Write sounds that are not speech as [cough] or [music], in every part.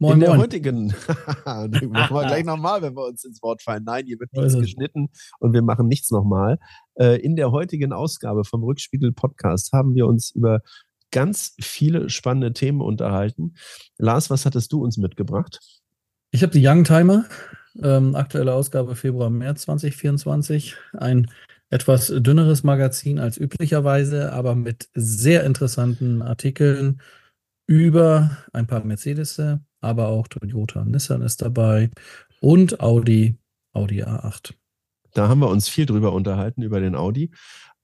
Moin, in der moin. heutigen, [laughs] machen wir gleich nochmal, wenn wir uns ins Wort fallen. Nein, hier wird nichts geschnitten und wir machen nichts nochmal. Äh, In der heutigen Ausgabe vom Rückspiegel Podcast haben wir uns über ganz viele spannende Themen unterhalten. Lars, was hattest du uns mitgebracht? Ich habe die Youngtimer, ähm, aktuelle Ausgabe Februar, März 2024. Ein etwas dünneres Magazin als üblicherweise, aber mit sehr interessanten Artikeln über ein paar Mercedes, aber auch Toyota, Nissan ist dabei und Audi, Audi A8. Da haben wir uns viel drüber unterhalten, über den Audi.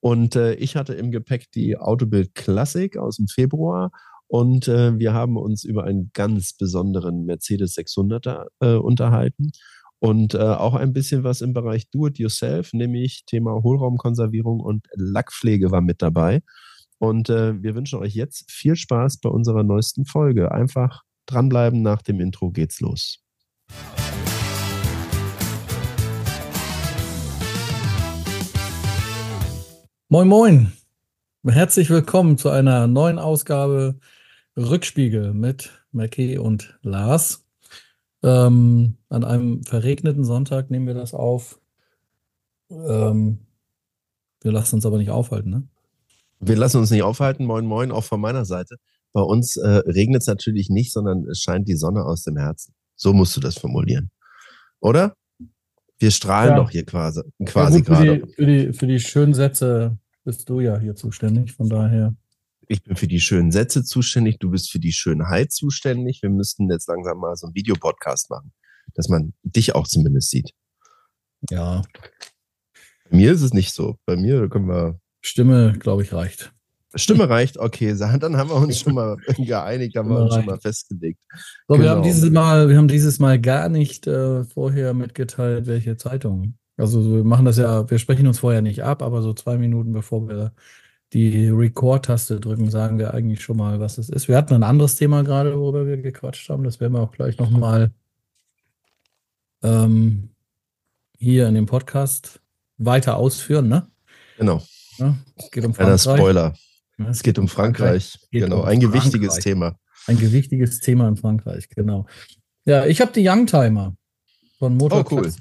Und äh, ich hatte im Gepäck die Autobild Classic aus dem Februar. Und äh, wir haben uns über einen ganz besonderen Mercedes 600er äh, unterhalten. Und äh, auch ein bisschen was im Bereich Do-it-yourself, nämlich Thema Hohlraumkonservierung und Lackpflege war mit dabei. Und äh, wir wünschen euch jetzt viel Spaß bei unserer neuesten Folge. Einfach dranbleiben, nach dem Intro geht's los. Moin, moin. Herzlich willkommen zu einer neuen Ausgabe Rückspiegel mit Mackie und Lars. Ähm, an einem verregneten Sonntag nehmen wir das auf. Ähm, wir lassen uns aber nicht aufhalten, ne? Wir lassen uns nicht aufhalten. Moin, moin, auch von meiner Seite. Bei uns äh, regnet es natürlich nicht, sondern es scheint die Sonne aus dem Herzen. So musst du das formulieren. Oder? Wir strahlen Ja. doch hier quasi, quasi ja, gut, für, gerade. die, für, die, für die schönen Sätze bist du ja hier zuständig. Von daher. Ich bin für die schönen Sätze zuständig, du bist für die Schönheit zuständig. Wir müssten jetzt langsam mal so einen Videopodcast machen, dass man dich auch zumindest sieht. Ja, Bei mir ist es nicht so. Bei mir können wir. Stimme, glaube ich, reicht. Stimme reicht, okay, dann haben wir uns schon mal [laughs] geeinigt, haben wir uns schon mal festgelegt. So, wir Genau. haben dieses Mal, wir haben dieses Mal gar nicht äh, vorher mitgeteilt, welche Zeitung. Also wir machen das ja, wir sprechen uns vorher nicht ab, aber so zwei Minuten bevor wir die Record-Taste drücken, sagen wir eigentlich schon mal, was es ist. Wir hatten ein anderes Thema gerade, worüber wir gequatscht haben. Das werden wir auch gleich nochmal ähm, hier in dem Podcast weiter ausführen, ne? Genau. Ja, es geht um Frankreich. Spoiler. Es geht um Frankreich. geht Genau, um ein gewichtiges Frankreich. Thema. Ein gewichtiges Thema in Frankreich, genau. Ja, ich habe die Youngtimer von Motor Oh, cool.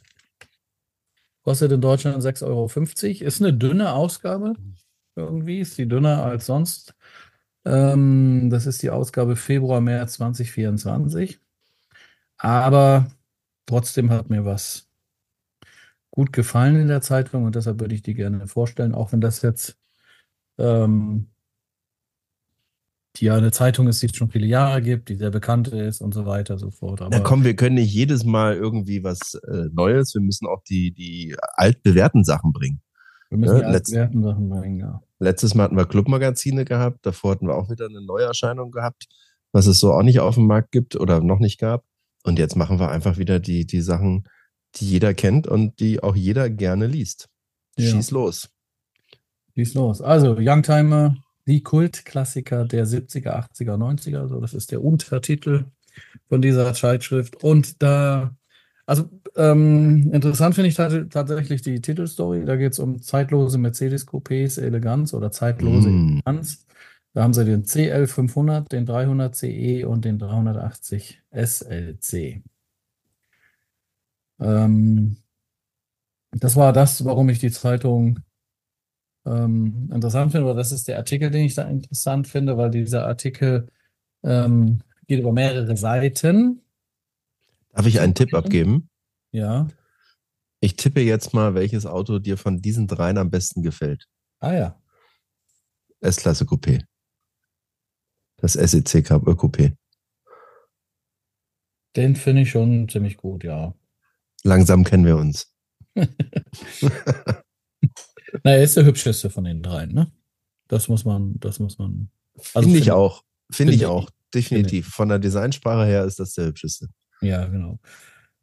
Kostet in Deutschland 6,50 Euro. Ist eine dünne Ausgabe. Irgendwie ist die dünner als sonst. Ähm, das ist die Ausgabe Februar, März 2024. Aber trotzdem hat mir was gut gefallen in der Zeitung und deshalb würde ich die gerne vorstellen, auch wenn das jetzt ähm, die ja eine Zeitung ist, die es schon viele Jahre gibt, die sehr bekannt ist und so weiter und so fort. Aber Na komm, wir können nicht jedes Mal irgendwie was äh, Neues. Wir müssen auch die, die altbewährten Sachen bringen. wir müssen ja, die letzt- altwerten Sachen bringen, ja. Letztes Mal hatten wir Clubmagazine gehabt. Davor hatten wir auch wieder eine Neuerscheinung gehabt, was es so auch nicht auf dem Markt gibt oder noch nicht gab. Und jetzt machen wir einfach wieder die, die Sachen, die jeder kennt und die auch jeder gerne liest. Ja. Schieß los. Schieß los. Also, Youngtimer, die Kultklassiker der 70er, 80er, 90er. So, das ist der Untertitel von dieser Zeitschrift. Und da, also ähm, interessant finde ich tat- tatsächlich die Titelstory. Da geht es um zeitlose Mercedes-Coupés, Eleganz oder zeitlose Mm. Eleganz. Da haben sie den CL500, den 300 CE und den 380 SLC. Ähm, das war das, warum ich die Zeitung ähm, interessant finde, oder das ist der Artikel, den ich da interessant finde, weil dieser Artikel ähm, geht über mehrere Seiten. Darf ich einen Tipp abgeben? Ja. Ich tippe jetzt mal, welches Auto dir von diesen dreien am besten gefällt. Ah ja. S-Klasse Coupé. Das SEC Cup Coupé. Den finde ich schon ziemlich gut, ja. Langsam kennen wir uns. [laughs] Na, er ist der hübscheste von den dreien, ne? Das muss man, das muss man. Also Finde ich finde- auch. Finde ich finde auch. Definitiv. Von der Designsprache her ist das der hübscheste. Ja, genau.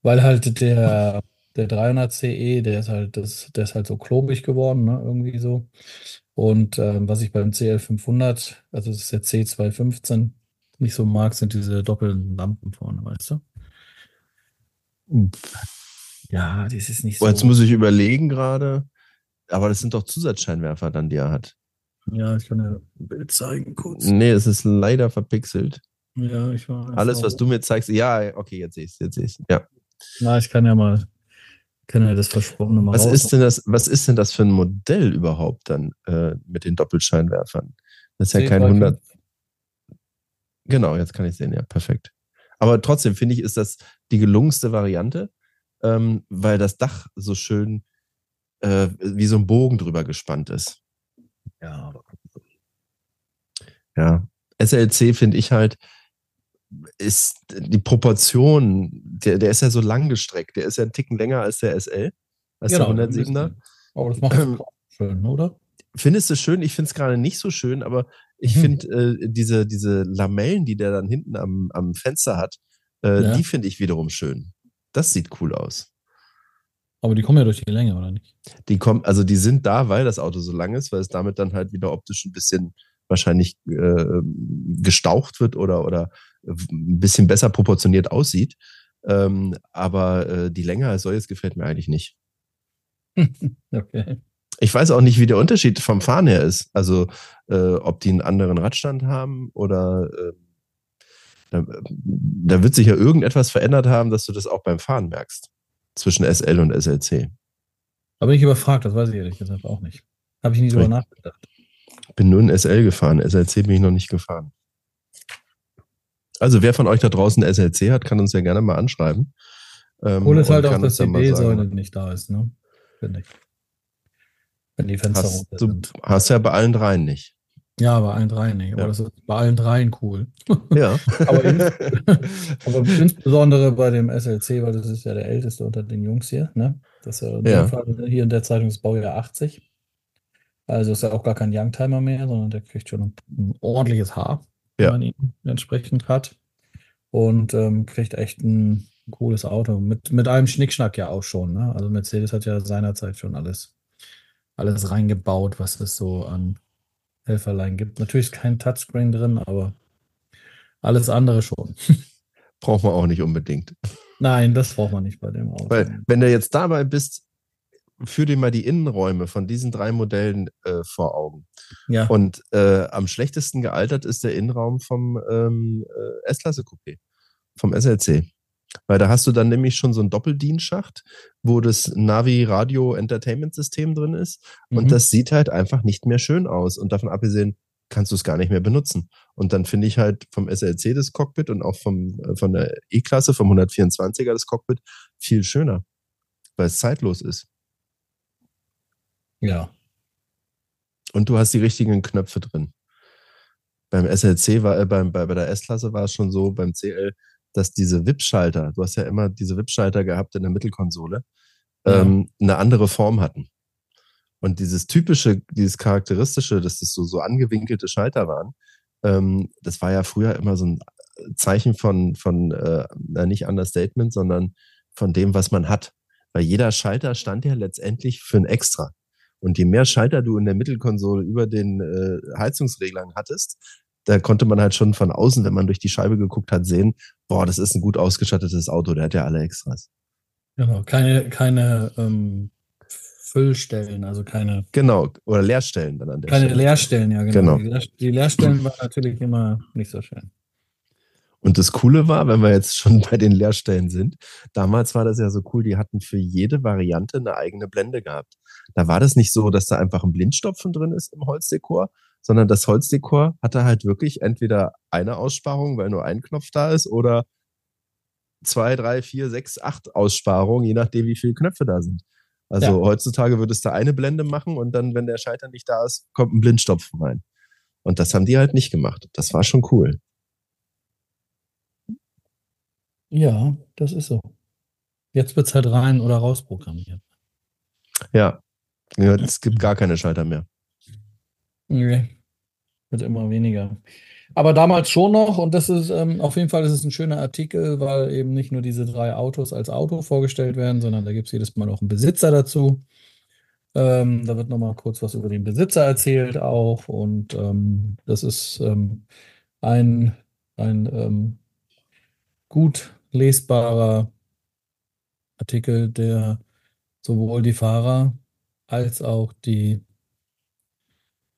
Weil halt der, der 300 CE, der ist halt, das, der ist halt so klobig geworden, ne? Irgendwie so. Und ähm, was ich beim CL500, also das ist der C215, nicht so mag, sind diese doppelten Lampen vorne, weißt du? Ja, das ist nicht so. jetzt muss ich überlegen gerade. Aber das sind doch Zusatzscheinwerfer dann, die er hat. Ja, ich kann dir ein Bild zeigen kurz. Nee, es ist leider verpixelt. Ja, ich weiß. Alles, was du mir zeigst, ja, okay, jetzt sehe ich es, jetzt sehe ich Ja. Na, ich kann ja mal, kann ja das Versprochene mal Was ist denn das, was ist denn das für ein Modell überhaupt dann äh, mit den Doppelscheinwerfern? Das ist ja kein 100. Genau, jetzt kann ich sehen, ja, perfekt. Aber trotzdem finde ich, ist das die gelungenste Variante, ähm, weil das Dach so schön äh, wie so ein Bogen drüber gespannt ist. Ja. Ja. SLC finde ich halt, ist die Proportion, der, der ist ja so lang gestreckt, der ist ja einen Ticken länger als der SL, als genau, der 107er. Aber das macht es schön, oder? Findest du schön? Ich finde es gerade nicht so schön, aber ich mhm. finde äh, diese, diese Lamellen, die der dann hinten am, am Fenster hat, äh, ja. die finde ich wiederum schön. Das sieht cool aus. Aber die kommen ja durch die Länge, oder nicht? Die kommen, also die sind da, weil das Auto so lang ist, weil es damit dann halt wieder optisch ein bisschen wahrscheinlich äh, gestaucht wird oder, oder ein bisschen besser proportioniert aussieht. Ähm, aber äh, die Länge als solches gefällt mir eigentlich nicht. [laughs] okay. Ich weiß auch nicht, wie der Unterschied vom Fahren her ist. Also, äh, ob die einen anderen Radstand haben oder äh, da, da, wird sich ja irgendetwas verändert haben, dass du das auch beim Fahren merkst. Zwischen SL und SLC. Da bin ich überfragt, das weiß ich ehrlich gesagt auch nicht. Habe ich nie drüber nachgedacht. Bin nur in SL gefahren. SLC bin ich noch nicht gefahren. Also wer von euch da draußen SLC hat, kann uns ja gerne mal anschreiben. Ähm, Cool ist halt auch, dass die B-Säule nicht da ist, ne? Finde ich. Wenn die Fenster hast, runter sind. Du hast ja bei allen dreien nicht. Ja, bei allen dreien nicht. Aber ja. das ist bei allen dreien cool. Ja. [laughs] aber, ins, [laughs] aber, insbesondere bei dem SLC, weil das ist ja der älteste unter den Jungs hier. Ne? Das ist ja, ja. Fall hier in der Zeitung das Baujahr 80. Also ist ja auch gar kein Youngtimer mehr, sondern der kriegt schon ein, ein ordentliches Haar ja. man ihn entsprechend hat. Und ähm, kriegt echt ein cooles Auto. Mit, mit allem Schnickschnack ja auch schon. Ne? Also Mercedes hat ja seinerzeit schon alles, alles reingebaut, was es so an Helferlein gibt. Natürlich ist kein Touchscreen drin, aber alles andere schon. [laughs] Braucht man auch nicht unbedingt. Nein, das braucht man nicht bei dem Auto. Weil, wenn du jetzt dabei bist, führ dir mal die Innenräume von diesen drei Modellen äh, vor Augen. Ja. Und äh, am schlechtesten gealtert ist der Innenraum vom ähm, äh, S-Klasse Coupé, vom SLC. Weil da hast du dann nämlich schon so einen Doppeldienstschacht, wo das Navi-Radio-Entertainment-System drin ist. Und mhm. das sieht halt einfach nicht mehr schön aus. Und davon abgesehen kannst du es gar nicht mehr benutzen. Und dann finde ich halt vom SLC das Cockpit und auch vom, äh, von der E-Klasse, vom 124er das Cockpit viel schöner, weil es zeitlos ist. Ja. Und du hast die richtigen Knöpfe drin. Beim SLC war, äh, beim, bei, bei der S-Klasse war es schon so, beim CL, dass diese WIP-Schalter, du hast ja immer diese WIP-Schalter gehabt in der Mittelkonsole, ja. ähm, eine andere Form hatten. Und dieses typische, dieses charakteristische, dass das so, so angewinkelte Schalter waren, ähm, das war ja früher immer so ein Zeichen von, von äh, nicht Understatement, sondern von dem, was man hat. Weil jeder Schalter stand ja letztendlich für ein Extra. Und je mehr Schalter du in der Mittelkonsole über den äh, Heizungsreglern hattest, da konnte man halt schon von außen, wenn man durch die Scheibe geguckt hat, sehen, boah, das ist ein gut ausgestattetes Auto, der hat ja alle Extras. Genau, keine, keine ähm, Füllstellen, also keine. Genau, oder Leerstellen dann an der Keine Stelle. Leerstellen, ja, genau. genau. Die Leerstellen waren natürlich immer nicht so schön. Und das Coole war, wenn wir jetzt schon bei den Leerstellen sind, damals war das ja so cool, die hatten für jede Variante eine eigene Blende gehabt. Da war das nicht so, dass da einfach ein Blindstopfen drin ist im Holzdekor, sondern das Holzdekor hatte halt wirklich entweder eine Aussparung, weil nur ein Knopf da ist, oder zwei, drei, vier, sechs, acht Aussparungen, je nachdem, wie viele Knöpfe da sind. Also ja. heutzutage würdest du eine Blende machen und dann, wenn der Schalter nicht da ist, kommt ein Blindstopfen rein. Und das haben die halt nicht gemacht. Das war schon cool. Ja, das ist so. Jetzt wird es halt rein oder raus programmiert. Ja. ja, es gibt gar keine Schalter mehr. Nee, wird immer weniger. Aber damals schon noch, und das ist ähm, auf jeden Fall ist es ein schöner Artikel, weil eben nicht nur diese drei Autos als Auto vorgestellt werden, sondern da gibt es jedes Mal noch einen Besitzer dazu. Ähm, da wird nochmal kurz was über den Besitzer erzählt auch. Und ähm, das ist ähm, ein, ein ähm, gut lesbarer Artikel, der sowohl die Fahrer als auch die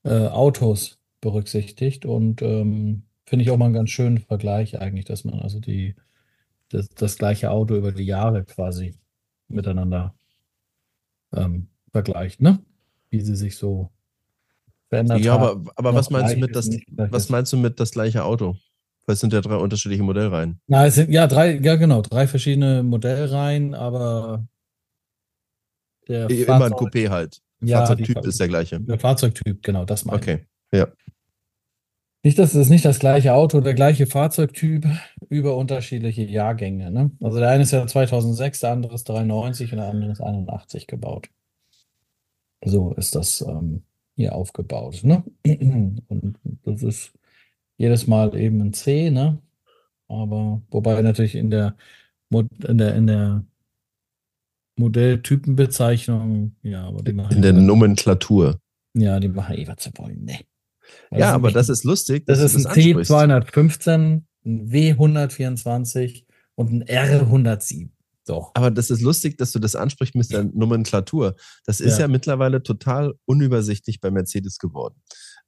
äh, Autos berücksichtigt und ähm, finde ich auch mal einen ganz schönen Vergleich eigentlich, dass man also die, das, das gleiche Auto über die Jahre quasi miteinander ähm, vergleicht, ne? Wie sie sich so verändert Ja, haben. aber, aber Noch was meinst du mit das, was meinst du mit das gleiche Auto? Weil es sind ja drei unterschiedliche Modellreihen. Na, es sind ja drei, ja genau, drei verschiedene Modellreihen, aber der Immer ein Coupé halt. Ja, die, Fahrzeugtyp ist der gleiche. der Fahrzeugtyp, genau, das meine ich. Okay. Ja. Nicht, dass es nicht das gleiche Auto, der gleiche Fahrzeugtyp über unterschiedliche Jahrgänge. Ne? Also der eine ist ja 2006, der andere ist 93 und der andere ist 81 gebaut. So ist das ähm, hier aufgebaut. Ne? [clears throat] Und das ist jedes Mal eben ein C, ne? Aber wobei natürlich in der, in der, in der Modelltypenbezeichnung, ja, aber die machen In der ja, Nomenklatur. ja, die machen eh, was sie wollen, ne? Ja, Also aber nicht- das ist lustig, Das ist ein das ansprichst. C215, ein W124 und ein R107. So. Aber das ist lustig, dass du das ansprichst mit der Nomenklatur. Das ist Ja. ja, mittlerweile total unübersichtlich bei Mercedes geworden,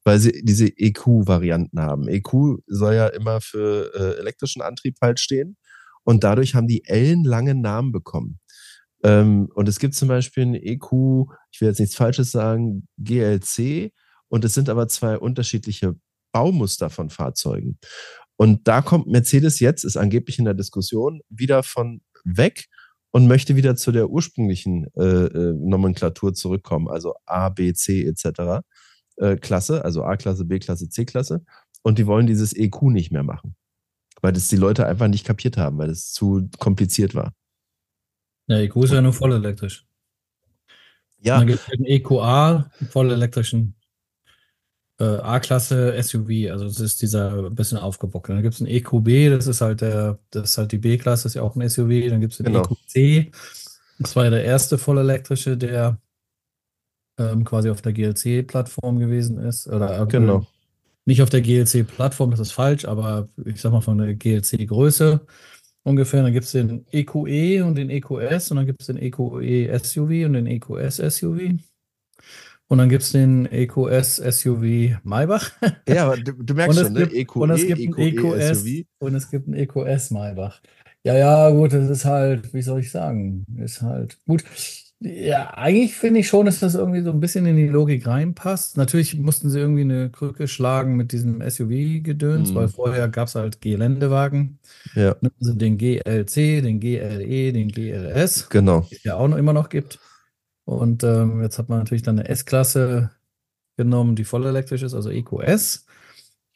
weil sie diese EQ-Varianten haben. EQ soll ja immer für äh, elektrischen Antrieb halt stehen und dadurch haben die ellenlange Namen bekommen. Ähm, und es gibt zum Beispiel ein EQ, ich will jetzt nichts Falsches sagen, GLC und es sind aber zwei unterschiedliche Baumuster von Fahrzeugen. Und da kommt Mercedes jetzt, ist angeblich in der Diskussion, wieder von weg und möchte wieder zu der ursprünglichen äh, äh, Nomenklatur zurückkommen, also A, B, C etc. Äh, Klasse, also A-Klasse, B-Klasse, C-Klasse. Und die wollen dieses EQ nicht mehr machen, weil das die Leute einfach nicht kapiert haben, weil es zu kompliziert war. Ja, EQ ist ja nur voll elektrisch. Und Ja, dann gibt es den EQA, voll elektrischen äh, A-Klasse SUV, also das ist dieser ein bisschen aufgebockt. Dann gibt es einen EQB, das ist halt der, das ist halt die B-Klasse, ist ja auch ein SUV. Dann gibt es den Genau. EQC, das war ja der erste voll elektrische, der ähm, quasi auf der GLC-Plattform gewesen ist. Oder äh, genau. nicht auf der GLC-Plattform, das ist falsch, aber ich sag mal von der GLC-Größe ungefähr. Dann gibt es den EQE und den EQS und dann gibt es den EQE SUV und den EQS SUV. Und dann gibt es den EQS SUV Maybach. [laughs] Ja, aber du, du merkst schon, ne? gibt, EQE, und es gibt einen EQE, EQS SUV. und es gibt einen EQS Maybach. Ja, ja, gut, das ist halt, wie soll ich sagen, ist halt gut. Ja, eigentlich finde ich schon, dass das irgendwie so ein bisschen in die Logik reinpasst. Natürlich mussten sie irgendwie eine Krücke schlagen mit diesem SUV-Gedöns, Mhm. weil vorher gab es halt Geländewagen. Ja, Also den GLC, den GLE, den GLS, genau. die es ja auch noch immer noch gibt. Und ähm, jetzt hat man natürlich dann eine S-Klasse genommen, die voll elektrisch ist, also EQS,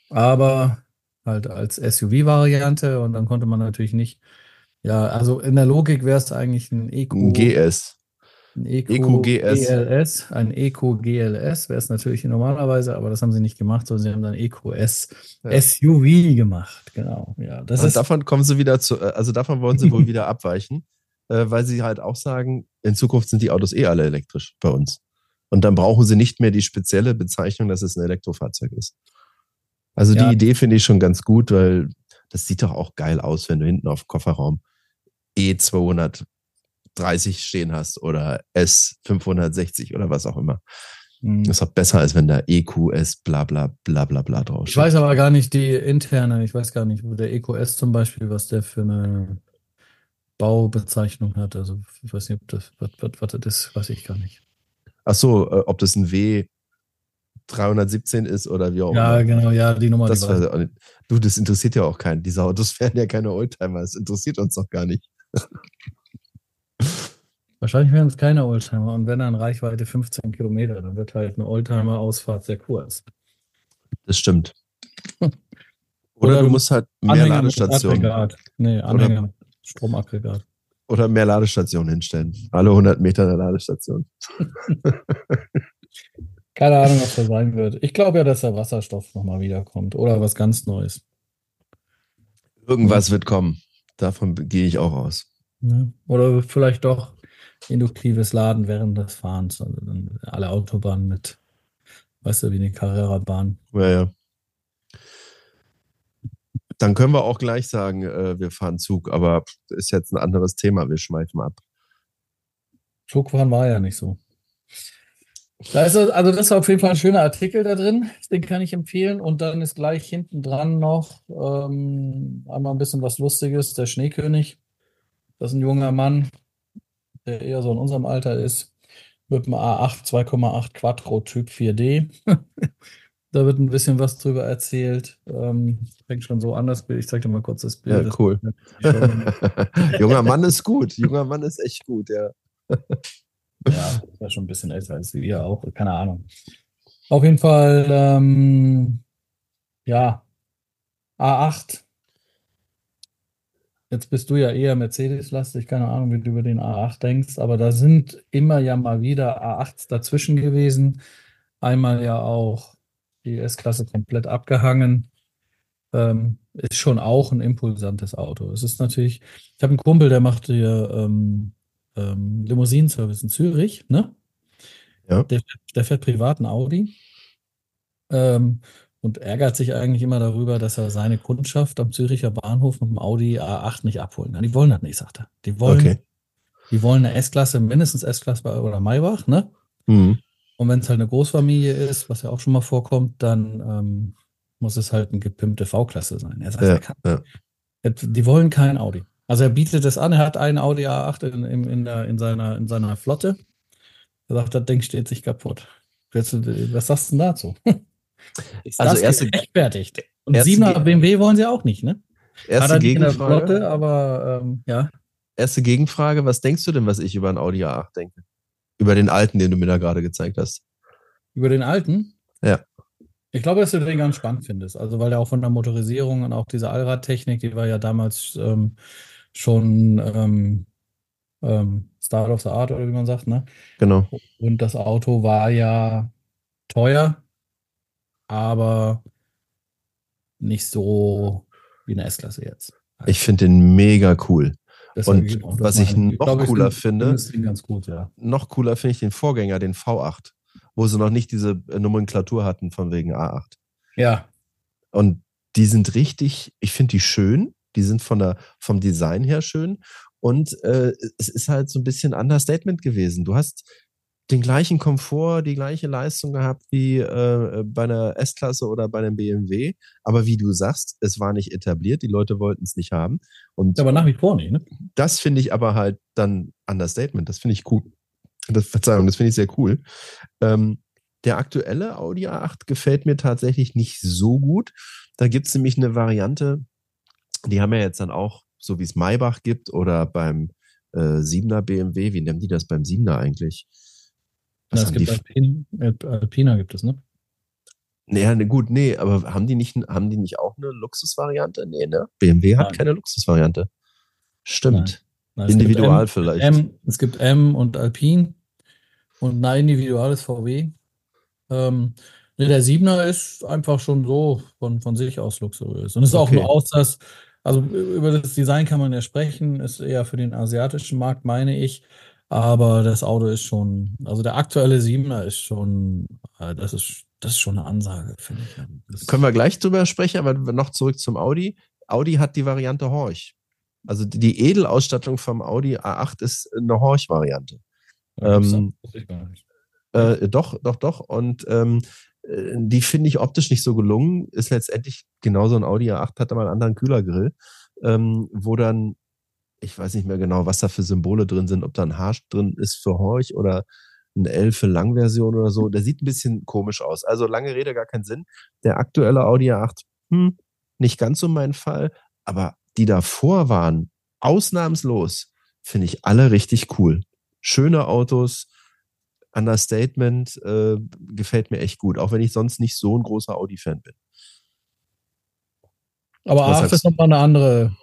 aber halt als SUV-Variante. Und dann konnte man natürlich nicht, ja, also in der Logik wäre es eigentlich ein EQ, Ein GS. Ein EQGLS. EQ ein EQGLS wäre es natürlich normalerweise, aber das haben sie nicht gemacht, sondern sie haben dann EQS ja. SUV gemacht. Genau. Ja, das Und ist davon kommen sie wieder zu, äh, also davon wollen sie wohl wieder abweichen, äh, weil sie halt auch sagen, in Zukunft sind die Autos eh alle elektrisch bei uns. Und dann brauchen sie nicht mehr die spezielle Bezeichnung, dass es ein Elektrofahrzeug ist. Also ja. die Idee finde ich schon ganz gut, weil das sieht doch auch geil aus, wenn du hinten auf Kofferraum E200 30 stehen hast oder S560 oder was auch immer. Hm. Das ist auch besser, als wenn da EQS bla bla bla bla bla drauf. Ich weiß aber gar nicht die interne, ich weiß gar nicht, wo der EQS zum Beispiel, was der für eine Baubezeichnung hat. Also ich weiß nicht, ob das, was, was, was das ist, weiß ich gar nicht. Ach so, äh, ob das ein W 317 ist oder wie auch immer. Ja, genau, ja, die Nummer. Das war, du, das interessiert ja auch keinen. Diese Autos [laughs] werden ja keine Oldtimer. Das interessiert uns doch gar nicht. Wahrscheinlich wären es keine Oldtimer und wenn dann Reichweite 15 Kilometer, dann wird halt eine Oldtimer-Ausfahrt sehr kurz. Das stimmt. [laughs] Oder, Oder du musst halt mehr Anhänger Ladestationen Aggregat. Nee, Anhänger mit Stromaggregat. oder mehr Ladestationen hinstellen. Alle 100 Meter eine Ladestation. [laughs] Keine Ahnung, was das sein wird. Ich glaube ja, dass der Wasserstoff nochmal wiederkommt oder was ganz Neues. Irgendwas wird kommen. Davon gehe ich auch aus. Ne? Oder vielleicht doch induktives Laden während des Fahrens. Also dann alle Autobahnen mit, weißt du, wie eine Carrera-Bahn. Ja, ja. Dann können wir auch gleich sagen, äh, wir fahren Zug, aber ist jetzt ein anderes Thema. Wir schmeifen ab. Zugfahren war ja nicht so. Da ist, also das ist auf jeden Fall ein schöner Artikel da drin, den kann ich empfehlen. Und dann ist gleich hinten dran noch ähm, einmal ein bisschen was Lustiges, der Schneekönig. Das ist ein junger Mann, der eher so in unserem Alter ist, mit einem A8 2,8 Quattro Typ 4D. da wird ein bisschen was drüber erzählt. Ähm, fängt schon so an, das Bild. Ich zeige dir mal kurz das Bild. Ja, cool. [laughs] junger Mann ist gut. Junger Mann ist echt gut, ja. [laughs] Ja, war schon ein bisschen älter als wir auch, keine Ahnung. Auf jeden Fall, ähm, ja, A8. Jetzt bist du ja eher Mercedes-lastig, keine Ahnung, wie du über den A8 denkst, aber da sind immer ja mal wieder A8s dazwischen gewesen. Einmal ja auch die S-Klasse komplett abgehangen. Ähm, ist schon auch ein impulsantes Auto. Es ist natürlich, ich habe einen Kumpel, der macht hier ähm, ähm, Limousinenservice in Zürich, ne? Ja. Der, der fährt privaten Audi ähm, und ärgert sich eigentlich immer darüber, dass er seine Kundschaft am Züricher Bahnhof mit dem Audi A8 nicht abholen kann. Die wollen das nicht, sagt er. Die wollen, Okay. die wollen eine S-Klasse, mindestens S-Klasse bei- oder Maybach, ne? Mhm. Und wenn es halt eine Großfamilie ist, was ja auch schon mal vorkommt, dann ähm, muss es halt eine gepimpte V-Klasse sein. Er sagt, Ja, er kann, ja. er- die wollen kein Audi. Also er bietet es an, er hat einen Audi A8 in, in, in, der, in, seiner, in seiner Flotte. Er sagt, das Ding steht sich kaputt. Jetzt, Was sagst du denn dazu? Ist Also das erste- gerechtfertigt? Und erste 7er Ge- BMW wollen sie auch nicht, ne? Erste er Gegenfrage. Flotte, aber ähm, ja. Erste Gegenfrage. Was denkst du denn, was ich über einen Audi A8 denke? Über den alten, den du mir da gerade gezeigt hast. Über den alten? Ja. Ich glaube, dass du den ganz spannend findest. Also, weil er auch von der Motorisierung und auch diese Allradtechnik, die war ja damals ähm, schon ähm, ähm, Start of the Art oder wie man sagt, ne? Genau. Und das Auto war ja teuer, aber nicht so wie eine S-Klasse jetzt. Ich finde den mega cool. Und was ich noch glaube, cooler find- finde- gut, ja. Noch cooler finde ich den Vorgänger, den V8, wo sie noch nicht diese äh, Nomenklatur hatten von wegen A8. Ja, Und die sind richtig, ich finde die schön. Die sind von der, vom Design her schön. Und äh, es ist halt so ein bisschen Understatement gewesen. Du hast den gleichen Komfort, die gleiche Leistung gehabt wie äh, bei einer S-Klasse oder bei einem BMW. Aber wie du sagst, es war nicht etabliert. Die Leute wollten es nicht haben. Und aber nach wie vor nicht, ne? das finde ich aber halt dann Understatement. Das finde ich cool. Das, Verzeihung, das finde ich sehr cool. Ähm, der aktuelle Audi A8 gefällt mir tatsächlich nicht so gut. Da gibt es nämlich eine Variante, die haben ja jetzt dann auch, so wie es Maybach gibt oder beim äh, 7er BMW, wie nennen die das beim 7er eigentlich? Na, es gibt? Alpin, Alp- Alpina gibt es, ne? Nee, ja, ne, gut, nee, aber haben die nicht, haben die nicht auch eine Luxusvariante? Nee, ne? BMW hat Nein. keine Luxusvariante. Stimmt. Es gibt Individual M, vielleicht. M, es gibt M und Alpin und ein individuelles VW. Ähm, nee, der 7er ist einfach schon so von, von sich aus luxuriös. Und es ist auch Okay. nur aus, dass, also über das Design kann man ja sprechen, ist eher für den asiatischen Markt, meine ich. Aber das Auto ist schon, also der aktuelle 7er ist schon, äh, das ist, das ist schon eine Ansage, finde ich. Das, Können wir gleich drüber sprechen, aber noch zurück zum Audi. Audi hat die Variante Horch. Also die- Edelausstattung vom Audi A8 ist eine Horch-Variante. ähm. Äh, doch, doch, doch. Und ähm, äh, die finde ich optisch nicht so gelungen. Ist letztendlich genauso ein Audi A8, hat aber einen anderen Kühlergrill, ähm, wo dann, ich weiß nicht mehr genau, was da für Symbole drin sind, ob da ein H drin ist für Horch oder ein L für Langversion oder so. Der sieht ein bisschen komisch aus. Also lange Rede, gar keinen Sinn. Der aktuelle Audi A8, hm, nicht ganz so mein Fall, aber die davor waren, ausnahmslos, finde ich alle richtig cool. Schöne Autos, Understatement, äh, gefällt mir echt gut, auch wenn ich sonst nicht so ein großer Audi-Fan bin. Aber Was A8 sagst ist nochmal eine andere,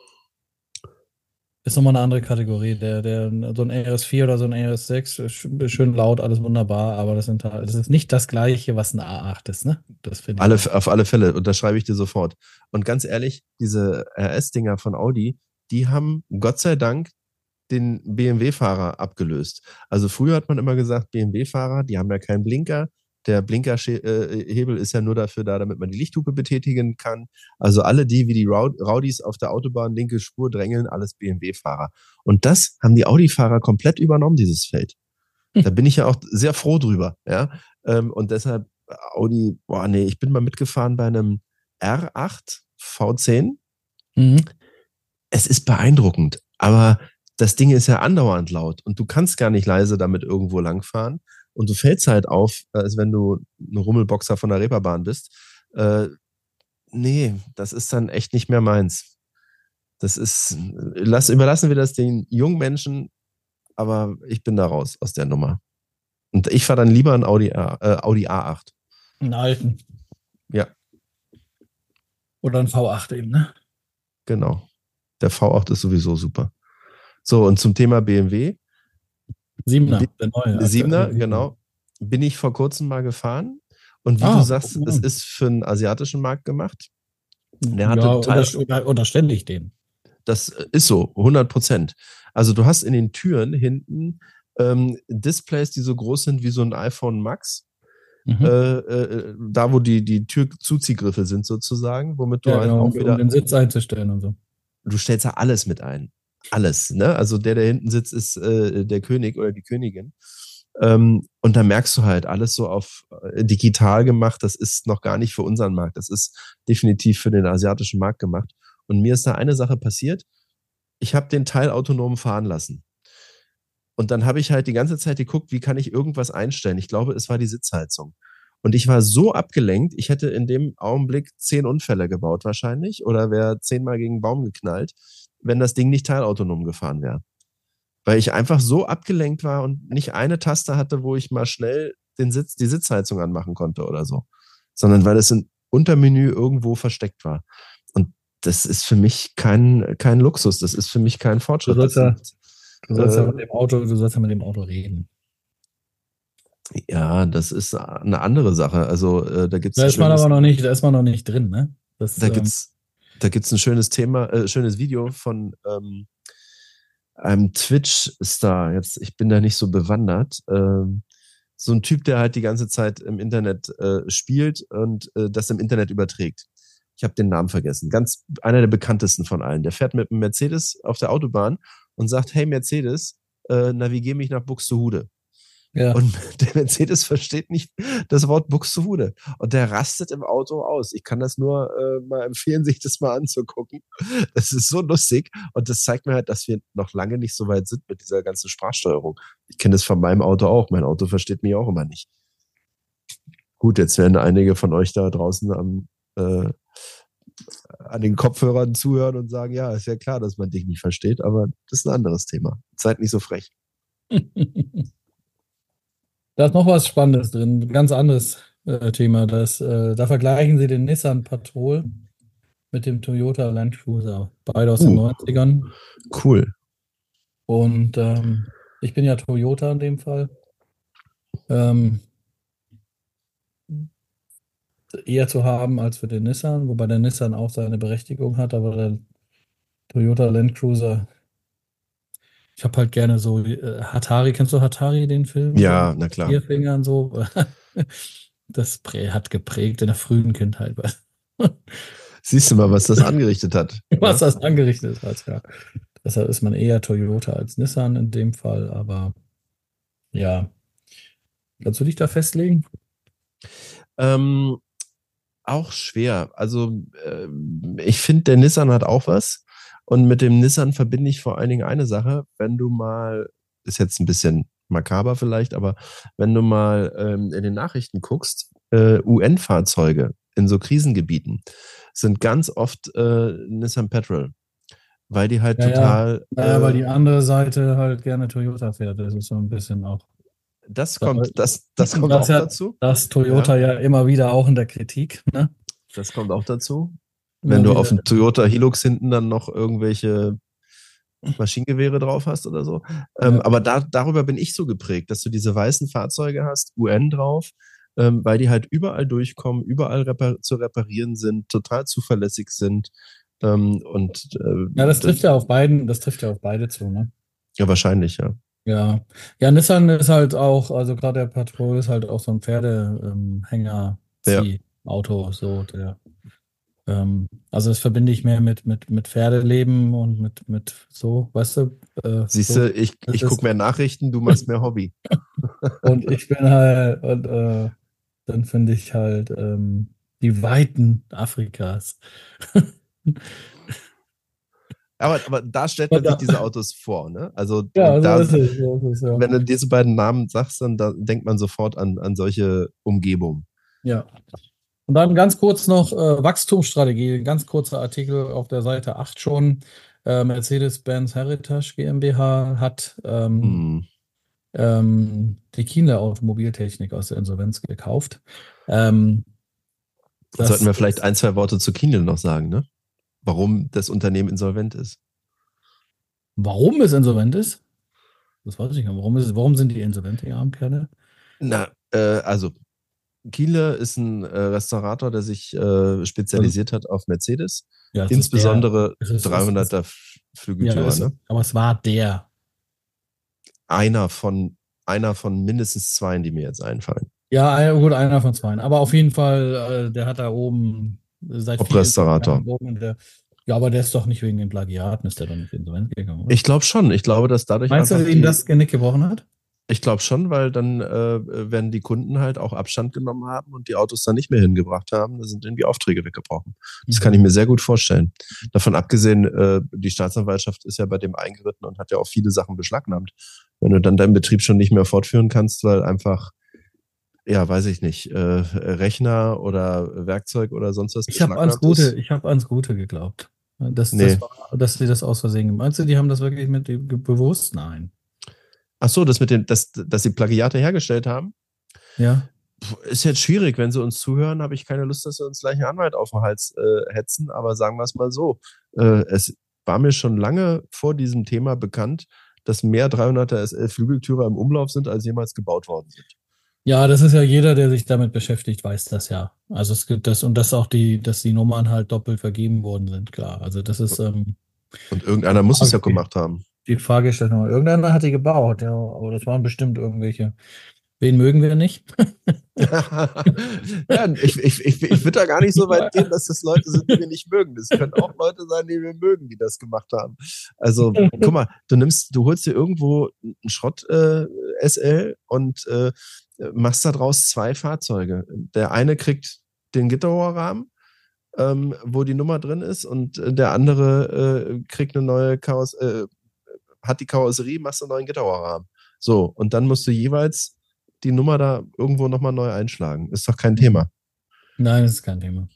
ist nochmal eine andere Kategorie. Der, der, so ein RS4 oder so ein RS6 ist sch- schön laut, alles wunderbar, aber das, sind, halt- das ist nicht das gleiche, was ein A8 ist, ne? Das finde ich. Alle, auch. auf alle Fälle, unterschreibe ich dir sofort. Und ganz ehrlich, diese RS-Dinger von Audi, die haben Gott sei Dank den BMW-Fahrer abgelöst. Also früher hat man immer gesagt, BMW-Fahrer, die haben ja keinen Blinker. Der Blinkerhebel ist ja nur dafür da, damit man die Lichthupe betätigen kann. Also alle die, wie die Raudis auf der Autobahn linke Spur drängeln, alles BMW-Fahrer. Und das haben die Audi-Fahrer komplett übernommen, dieses Feld. [laughs] Da bin ich ja auch sehr froh drüber, ja. Ähm, und deshalb Audi, boah, nee, ich bin mal mitgefahren bei einem R8 V10. Mhm. Es ist beeindruckend, aber das Ding ist ja andauernd laut und du kannst gar nicht leise damit irgendwo langfahren. Und du fällst halt auf, als wenn du ein Rummelboxer von der Reeperbahn bist. Äh, nee, das ist dann echt nicht mehr meins. Das ist, lass, überlassen wir das den jungen Menschen, aber ich bin da raus aus der Nummer. Und ich fahre dann lieber ein Audi, A, äh, Audi A8. Einen alten. Ja. Oder ein V8 eben, ne? Genau. Der V8 ist sowieso super. So, und zum Thema BMW. Siebener, der neue. Siebener, genau. Bin ich vor kurzem mal gefahren. Und wie ah, du sagst, es ist für einen asiatischen Markt gemacht. Der hatte ja, unter, unterstelle ich den. Das ist so, 100 Prozent. Also du hast in den Türen hinten ähm, Displays, die so groß sind wie so ein iPhone Max. Mhm. Äh, äh, da, wo die, die Türzuziehgriffe sind sozusagen, womit du ja, halt genau, auch wieder... Um den Sitz einzustellen und so. Du stellst da alles mit ein. Alles, ne? Also der, der hinten sitzt, ist äh, der König oder die Königin. Ähm, und da merkst du halt alles so auf äh, digital gemacht. Das ist noch gar nicht für unseren Markt. Das ist definitiv für den asiatischen Markt gemacht. Und mir ist da eine Sache passiert. Ich habe den Teil autonom fahren lassen. Und dann habe ich halt die ganze Zeit geguckt, wie kann ich irgendwas einstellen. Ich glaube, es war die Sitzheizung. Und ich war so abgelenkt, ich hätte in dem Augenblick zehn Unfälle gebaut wahrscheinlich oder wäre zehnmal gegen einen Baum geknallt, wenn das Ding nicht teilautonom gefahren wäre. Weil ich einfach so abgelenkt war und nicht eine Taste hatte, wo ich mal schnell den Sitz, die Sitzheizung anmachen konnte oder so. Sondern weil es im Untermenü irgendwo versteckt war. Und das ist für mich kein, kein Luxus, das ist für mich kein Fortschritt. Du sollst ja, du sollst äh, ja mit dem Auto, du sollst ja mit dem Auto reden. Ja, das ist eine andere Sache. Also äh, da gibt's. Da ist man aber noch nicht, da ist man noch nicht drin, ne? Das, da ähm, gibt's, da gibt's ein schönes Thema, äh, schönes Video von ähm, einem Twitch-Star. Jetzt, ich bin da nicht so bewandert. Ähm, so ein Typ, der halt die ganze Zeit im Internet äh, spielt und äh, das im Internet überträgt. Ich habe den Namen vergessen. Ganz einer der bekanntesten von allen. Der fährt mit einem Mercedes auf der Autobahn und sagt: Hey Mercedes, äh, navigier mich nach Buxtehude. Ja. Und [laughs] der Mercedes versteht nicht das Wort Buxtehude. Und der rastet im Auto aus. Ich kann das nur äh, mal empfehlen, sich das mal anzugucken. Das ist so lustig. Und das zeigt mir halt, dass wir noch lange nicht so weit sind mit dieser ganzen Sprachsteuerung. Ich kenne das von meinem Auto auch. Mein Auto versteht mich auch immer nicht. Gut, jetzt werden einige von euch da draußen am, äh, an den Kopfhörern zuhören und sagen, ja, ist ja klar, dass man dich nicht versteht, aber das ist ein anderes Thema. Seid nicht so frech. [laughs] Da ist noch was Spannendes drin, ein ganz anderes äh, Thema. Das, äh, da vergleichen sie den Nissan Patrol mit dem Toyota Land Cruiser. Beide aus uh, den 90ern. Cool. Und ähm, ich bin ja Toyota in dem Fall. Ähm, eher zu haben als für den Nissan, wobei der Nissan auch seine Berechtigung hat, aber der Toyota Land Cruiser ich habe halt gerne so äh, Hatari, kennst du Hatari, den Film? Ja, na klar. Vier Fingern so. [laughs] Das hat geprägt in der frühen Kindheit. [laughs] Siehst du mal, was das angerichtet hat. [laughs] was ja? das angerichtet hat, ja. Deshalb ist man eher Toyota als Nissan in dem Fall, aber ja. Kannst du dich da festlegen? Ähm, auch schwer. Also äh, ich finde, der Nissan hat auch was. Und mit dem Nissan verbinde ich vor allen Dingen eine Sache, wenn du mal, ist jetzt ein bisschen makaber vielleicht, aber wenn du mal ähm, in den Nachrichten guckst, äh, UN-Fahrzeuge in so Krisengebieten sind ganz oft äh, Nissan Petrol. Weil die halt ja, total. Ja, ja äh, weil die andere Seite halt gerne Toyota fährt. Das ist so ein bisschen auch. Das kommt, das, das kommt das auch ja, dazu. Das Toyota ja. ja. immer wieder auch in der Kritik. Ne? Das kommt auch dazu. Wenn du auf dem Toyota Hilux hinten dann noch irgendwelche Maschinengewehre drauf hast oder so. Ähm, aber da, darüber bin ich so geprägt, dass du diese weißen Fahrzeuge hast, UN drauf, ähm, weil die halt überall durchkommen, überall repar zu reparieren sind, total zuverlässig sind. Ähm, und äh, ja, das trifft ja auf beiden, das trifft ja auf beide zu, ne? Ja, wahrscheinlich, ja. Ja. Ja, Nissan ist halt auch, also gerade der Patrol ist halt auch so ein Pferdehänger. Ja. Auto, so der ähm, also das verbinde ich mehr mit, mit, mit Pferdeleben und mit, mit so, weißt du? Äh, Siehst so, du, ich, ich gucke mehr Nachrichten, du machst mehr Hobby. [laughs] Und ich bin halt, und äh, dann finde ich halt ähm, die Weiten Afrikas. [laughs] Aber, aber da stellt man sich diese Autos vor, ne? Also, [laughs] Ja, so da, ist es. So es ja. wenn du diese beiden Namen sagst, dann da denkt man sofort an, an solche Umgebungen. Ja. Und dann ganz kurz noch äh, Wachstumsstrategie, ganz kurzer Artikel auf der Seite 8 schon. Äh, Mercedes-Benz Heritage GmbH hat ähm, Hm. ähm, die Kienle Automobiltechnik aus der Insolvenz gekauft. Ähm, das Sollten wir vielleicht ein, zwei Worte zu Kindle noch sagen, ne? Warum das Unternehmen insolvent ist. Warum es insolvent ist? Das weiß ich nicht. Warum, ist es, warum sind die insolvent, die armen Kerle? Na, äh, also Kiele ist ein äh, Restaurator, der sich äh, spezialisiert hat auf Mercedes, Ja, insbesondere ist- 300er der, ja, ne? aber es war der. Einer von einer von mindestens zwei, die mir jetzt einfallen. Ja, ein- gut, einer von zwei. Aber auf jeden Fall, äh, der hat da oben seit in der, ja, aber der ist doch nicht wegen den Plagiaten, ist der doch nicht insolvent gegangen. Oder? Ich glaube schon. Ich glaube, dass dadurch Meinst du, dass ihm das Genick gebrochen hat? Ich glaube schon, weil dann äh, werden die Kunden halt auch Abstand genommen haben und die Autos dann nicht mehr hingebracht haben. Da sind irgendwie Aufträge weggebrochen. Das kann ich mir sehr gut vorstellen. Davon abgesehen, äh, die Staatsanwaltschaft ist ja bei dem eingeritten und hat ja auch viele Sachen beschlagnahmt. Wenn du dann deinen Betrieb schon nicht mehr fortführen kannst, weil einfach, ja, weiß ich nicht, äh, Rechner oder Werkzeug oder sonst was Ich habe ans. Gute, ich habe ans Gute geglaubt. Dass, Nee. das war, dass sie das aus Versehen gemacht Meinst du, die haben das wirklich mit bewusst? Nein. Ach so, das mit den, dass, dass sie Plagiate hergestellt haben. Ja. Ist jetzt schwierig, wenn sie uns zuhören, habe ich keine Lust, dass sie uns gleich einen Anwalt auf den Hals äh, hetzen, aber sagen wir es mal so. Äh, es war mir schon lange vor diesem Thema bekannt, dass mehr 300er SL Flügeltürer im Umlauf sind, als jemals gebaut worden sind. Ja, das ist ja jeder, der sich damit beschäftigt, weiß das ja. Also es gibt das und dass auch die, dass die Nummern halt doppelt vergeben worden sind, klar. Also das ist ähm, Und irgendeiner muss es ja gemacht haben. Die Frage stellt nochmal. Irgendeiner hat die gebaut, ja, aber das waren bestimmt irgendwelche. Wen mögen wir nicht? [laughs] ja, ich ich, ich, ich würde da gar nicht so weit gehen, dass das Leute sind, die wir nicht mögen. Das können auch Leute sein, die wir mögen, die das gemacht haben. Also, guck mal, du nimmst, du holst dir irgendwo einen Schrott äh, SL und äh, machst daraus zwei Fahrzeuge. Der eine kriegt den Gitterrohrrahmen, ähm, wo die Nummer drin ist, und äh, der andere äh, kriegt eine neue Karos äh, hat die Karosserie, machst einen neuen Gitterrohrrahmen. So, und dann musst du jeweils die Nummer da irgendwo nochmal neu einschlagen. Ist doch kein Thema. Nein, das ist kein Thema.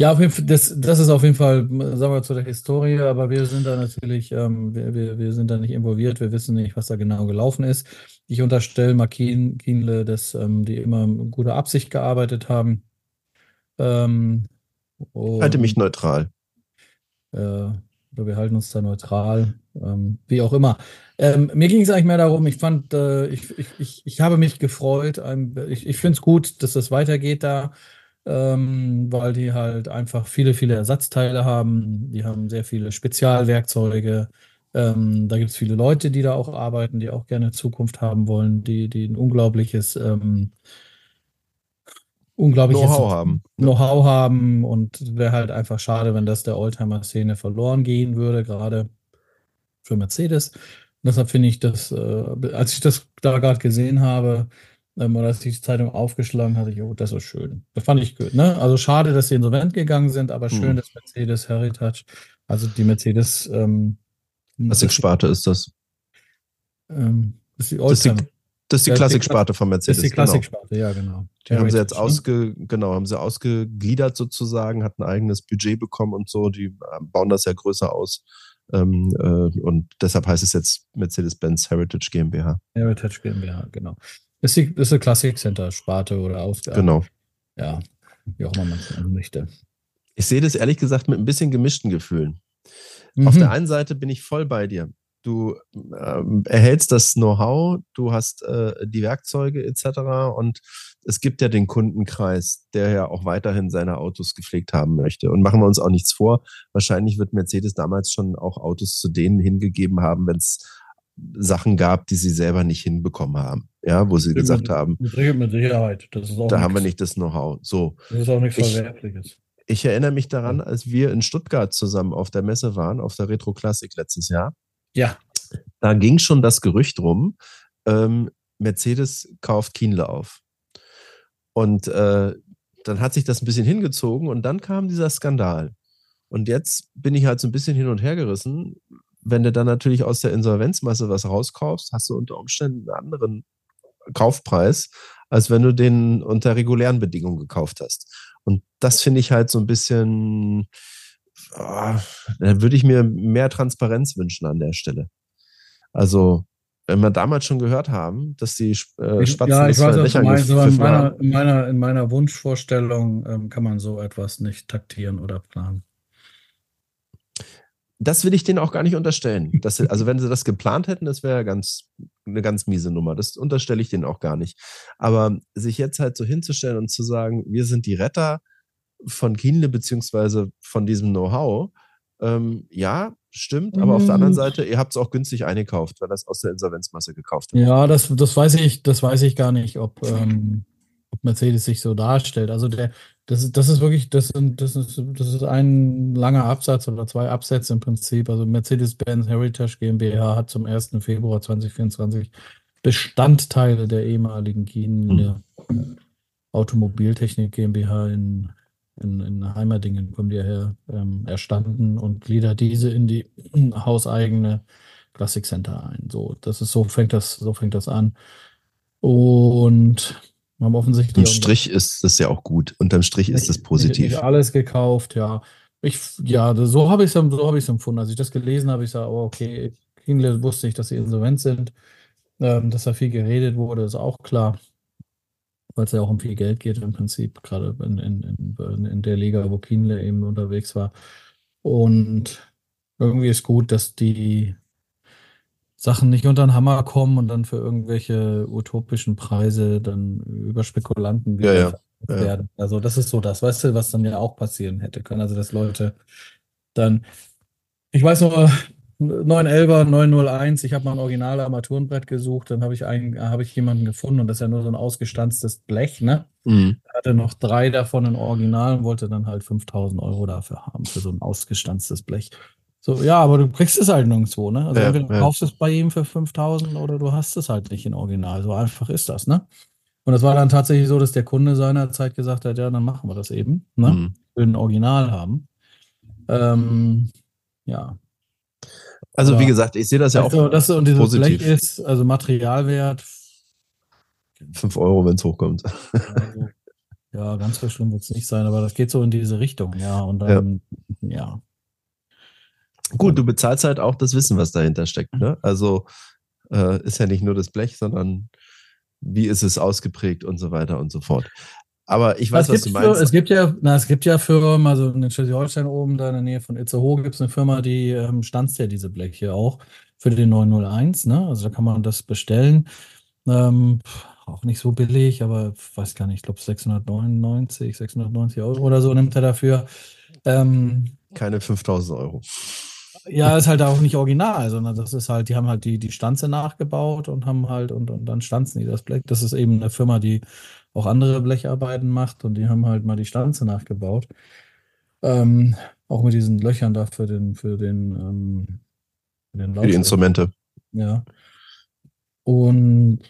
Ja, auf jeden Fall, das, das ist auf jeden Fall, sagen wir zu der Historie, aber wir sind da natürlich, ähm, wir, wir, sind da nicht involviert, wir wissen nicht, was da genau gelaufen ist. Ich unterstelle Markin, Kienle, dass ähm, die immer mit guter Absicht gearbeitet haben. Ähm, Halte mich neutral. äh, wir halten uns da neutral, ähm, wie auch immer. Ähm, mir ging es eigentlich mehr darum, ich fand, äh, ich, ich, ich, ich habe mich gefreut. Ähm, ich ich finde es gut, dass das weitergeht da, ähm, weil die halt einfach viele, viele Ersatzteile haben. Die haben sehr viele Spezialwerkzeuge. Ähm, da gibt es viele Leute, die da auch arbeiten, die auch gerne Zukunft haben wollen, die, die ein unglaubliches, ähm, unglaubliches Know-how haben. Know-how haben und wäre halt einfach schade, wenn das der Oldtimer-Szene verloren gehen würde, gerade für Mercedes. Und deshalb finde ich das, äh, als ich das da gerade gesehen habe, ähm, oder als ich die Zeitung aufgeschlagen hatte, ich, oh, das ist schön. Das fand ich gut, ne? Also schade, dass sie insolvent gegangen sind, aber schön, Hm. dass Mercedes Heritage, also die Mercedes, ähm, Klassiksparte ist das. ähm, Das ist die, Oldtimer. das ist die Klassiksparte von Das Mercedes. ist die Klassiksparte, ja, genau. Genau. Die haben sie jetzt ne? ausge, genau, haben sie ausgegliedert sozusagen, hat ein eigenes Budget bekommen und so. Die äh, bauen das ja größer aus. Ähm, äh, und deshalb heißt es jetzt Mercedes-Benz Heritage GmbH. Heritage GmbH, genau. Das ist, die, ist eine Classic Center Sparte oder Ausgabe. Genau. Ja, wie auch immer man es nennen möchte. Ich sehe das ehrlich gesagt mit ein bisschen gemischten Gefühlen. Mhm. Auf der einen Seite bin ich voll bei dir. Du ähm, erhältst das Know-how, du hast äh, die Werkzeuge etc. Und es gibt ja den Kundenkreis, der ja auch weiterhin seine Autos gepflegt haben möchte. Und machen wir uns auch nichts vor. Wahrscheinlich wird Mercedes damals schon auch Autos zu denen hingegeben haben, wenn es Sachen gab, die sie selber nicht hinbekommen haben. Ja, wo sie gesagt haben, Mit, mit Sicherheit. Das ist auch da haben wir nichts- nicht das Know-how. So, Das ist auch nichts Ich- Verwerfliches. ich erinnere mich daran, als wir in Stuttgart zusammen auf der Messe waren, auf der Retro Classic letztes Jahr. Ja. Da ging schon das Gerücht rum, ähm, Mercedes kauft Kienle auf. Und äh, dann hat sich das ein bisschen hingezogen und dann kam dieser Skandal. Und jetzt bin ich halt so ein bisschen hin und her gerissen. Wenn du dann natürlich aus der Insolvenzmasse was rauskaufst, hast du unter Umständen einen anderen Kaufpreis, als wenn du den unter regulären Bedingungen gekauft hast. Und das finde ich halt so ein bisschen, oh, da würde ich mir mehr Transparenz wünschen an der Stelle. Also, wenn wir damals schon gehört haben, dass die äh, Spatzen ja, ich weiß, was du meinst, aber in meiner, in, meiner, in meiner Wunschvorstellung ähm, kann man so etwas nicht taktieren oder planen. Das will ich denen auch gar nicht unterstellen. Das, also, wenn sie das geplant hätten, das wäre ganz, eine ganz miese Nummer. Das unterstelle ich denen auch gar nicht. Aber sich jetzt halt so hinzustellen und zu sagen, wir sind die Retter von Kienle beziehungsweise von diesem Know-how, ähm, ja, stimmt, aber auf der anderen mhm. Seite, ihr habt es auch günstig eingekauft, weil das aus der Insolvenzmasse gekauft habt. Ja, das, das weiß ich, das weiß ich gar nicht, ob, ähm, ob Mercedes sich so darstellt. Also der, das ist, das ist wirklich, das, das, ist, das ist ein langer Absatz oder zwei Absätze im Prinzip. Also Mercedes-Benz Heritage GmbH hat zum 1. Februar 2024 Bestandteile der ehemaligen Kienle mhm. Automobiltechnik GmbH in in, in Heimerdingen kommen die ja her, ähm, erstanden und gliedert diese in die [clears throat] hauseigene Classic Center ein. So, das ist so fängt das, so fängt das an. Und haben offensichtlich. Unterm Strich ist das ja auch gut. Unterm Strich ist das positiv. Nicht, nicht alles gekauft, ja. Ich, ja, so habe ich es so hab empfunden. Als ich das gelesen habe, ich sage, oh, okay, Kingle wusste ich, dass sie insolvent sind. Ähm, dass da viel geredet wurde, ist auch klar weil es ja auch um viel Geld geht im Prinzip, gerade in, in, in, in der Liga, wo Kienle eben unterwegs war. Und irgendwie ist gut, dass die Sachen nicht unter den Hammer kommen und dann für irgendwelche utopischen Preise dann über Spekulanten wieder ja, ja. werden. Ja. Also das ist so das, weißt du, was dann ja auch passieren hätte können. Also dass Leute dann, ich weiß noch, 911er, 901, ich habe mal ein original Armaturenbrett gesucht, dann habe ich einen, habe ich jemanden gefunden und das ist ja nur so ein ausgestanztes Blech, ne? Mhm. hatte noch drei davon in Original und wollte dann halt 5000 Euro dafür haben, für so ein ausgestanztes Blech. So, ja, aber du kriegst es halt nirgendwo, ne? Also ja, entweder du ja. kaufst es bei ihm für 5000 oder du hast es halt nicht in Original. So einfach ist das, ne? Und das war dann tatsächlich so, dass der Kunde seinerzeit gesagt hat, ja, dann machen wir das eben, ne? Mhm. Will ein Original haben. Ähm, ja, also, wie gesagt, ich sehe das ja also, auch. Das und dieses positiv. Blech ist, also Materialwert. 5 Euro, wenn es hochkommt. Also, ja, ganz so schlimm wird es nicht sein, aber das geht so in diese Richtung, ja. Und dann, ja. ja. Gut, du bezahlst halt auch das Wissen, was dahinter steckt. Ne? Also äh, ist ja nicht nur das Blech, sondern wie ist es ausgeprägt und so weiter und so fort. Aber ich weiß, was du meinst. Für, es gibt ja, na, es gibt ja Firmen, also in Schleswig-Holstein oben, da in der Nähe von Itzehoe gibt es eine Firma, die ähm, stanzt ja diese Bleche auch für den 901, ne? Also da kann man das bestellen. Ähm, auch nicht so billig, aber weiß gar nicht, ich glaube 699, 690 Euro oder so nimmt er dafür. Ähm, Keine 5000 Euro. Ja, ist halt auch nicht original, sondern das ist halt, die haben halt die, die Stanze nachgebaut und haben halt, und, und dann stanzen die das Blech. Das ist eben eine Firma, die auch andere Blecharbeiten macht und die haben halt mal die Stanze nachgebaut. Ähm, auch mit diesen Löchern da für den, für den, ähm, für, den für die Instrumente. Ja. Und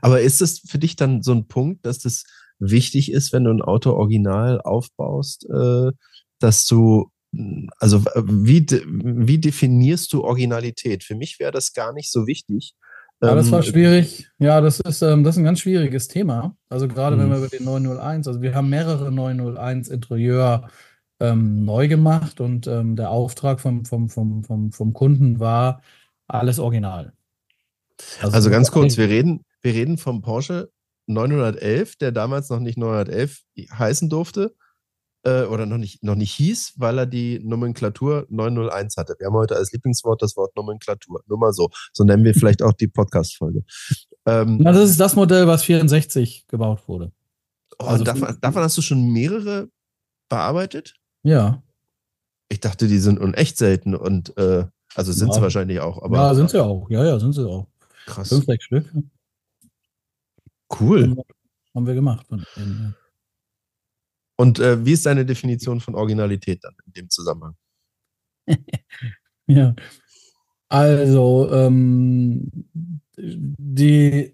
aber ist es für dich dann so ein Punkt, dass das wichtig ist, wenn du ein Auto original aufbaust, äh, dass du also wie, wie definierst du Originalität? Für mich wäre das gar nicht so wichtig, ja, das war ähm, schwierig. Ja, das ist, ähm, das ist ein ganz schwieriges Thema. Also gerade wenn mhm. wir über den 901, also wir haben mehrere 901 Interieur ähm, neu gemacht und ähm, der Auftrag vom, vom, vom, vom, vom Kunden war alles original. Also, also ganz [laughs] kurz, wir reden, wir reden vom Porsche 911, der damals noch nicht 911 heißen durfte äh, oder noch nicht, noch nicht hieß, weil er die Nomenklatur 901 hatte. Wir haben heute als Lieblingswort das Wort Nomenklatur. Nur mal so. So nennen wir vielleicht auch die Podcast-Folge. Ähm, Na, das ist das Modell, was 64 gebaut wurde. Oh, also davon, davon hast du schon mehrere bearbeitet? Ja. Ich dachte, die sind unecht selten und äh, also sind ja. sie wahrscheinlich auch. Aber, ja, sind sie auch. Ja, ja, sind sie auch. Krass. Fünf, sechs Stück. Cool. Haben wir gemacht. Und äh, wie ist deine Definition von Originalität dann in dem Zusammenhang? [laughs] ja, also ähm, die,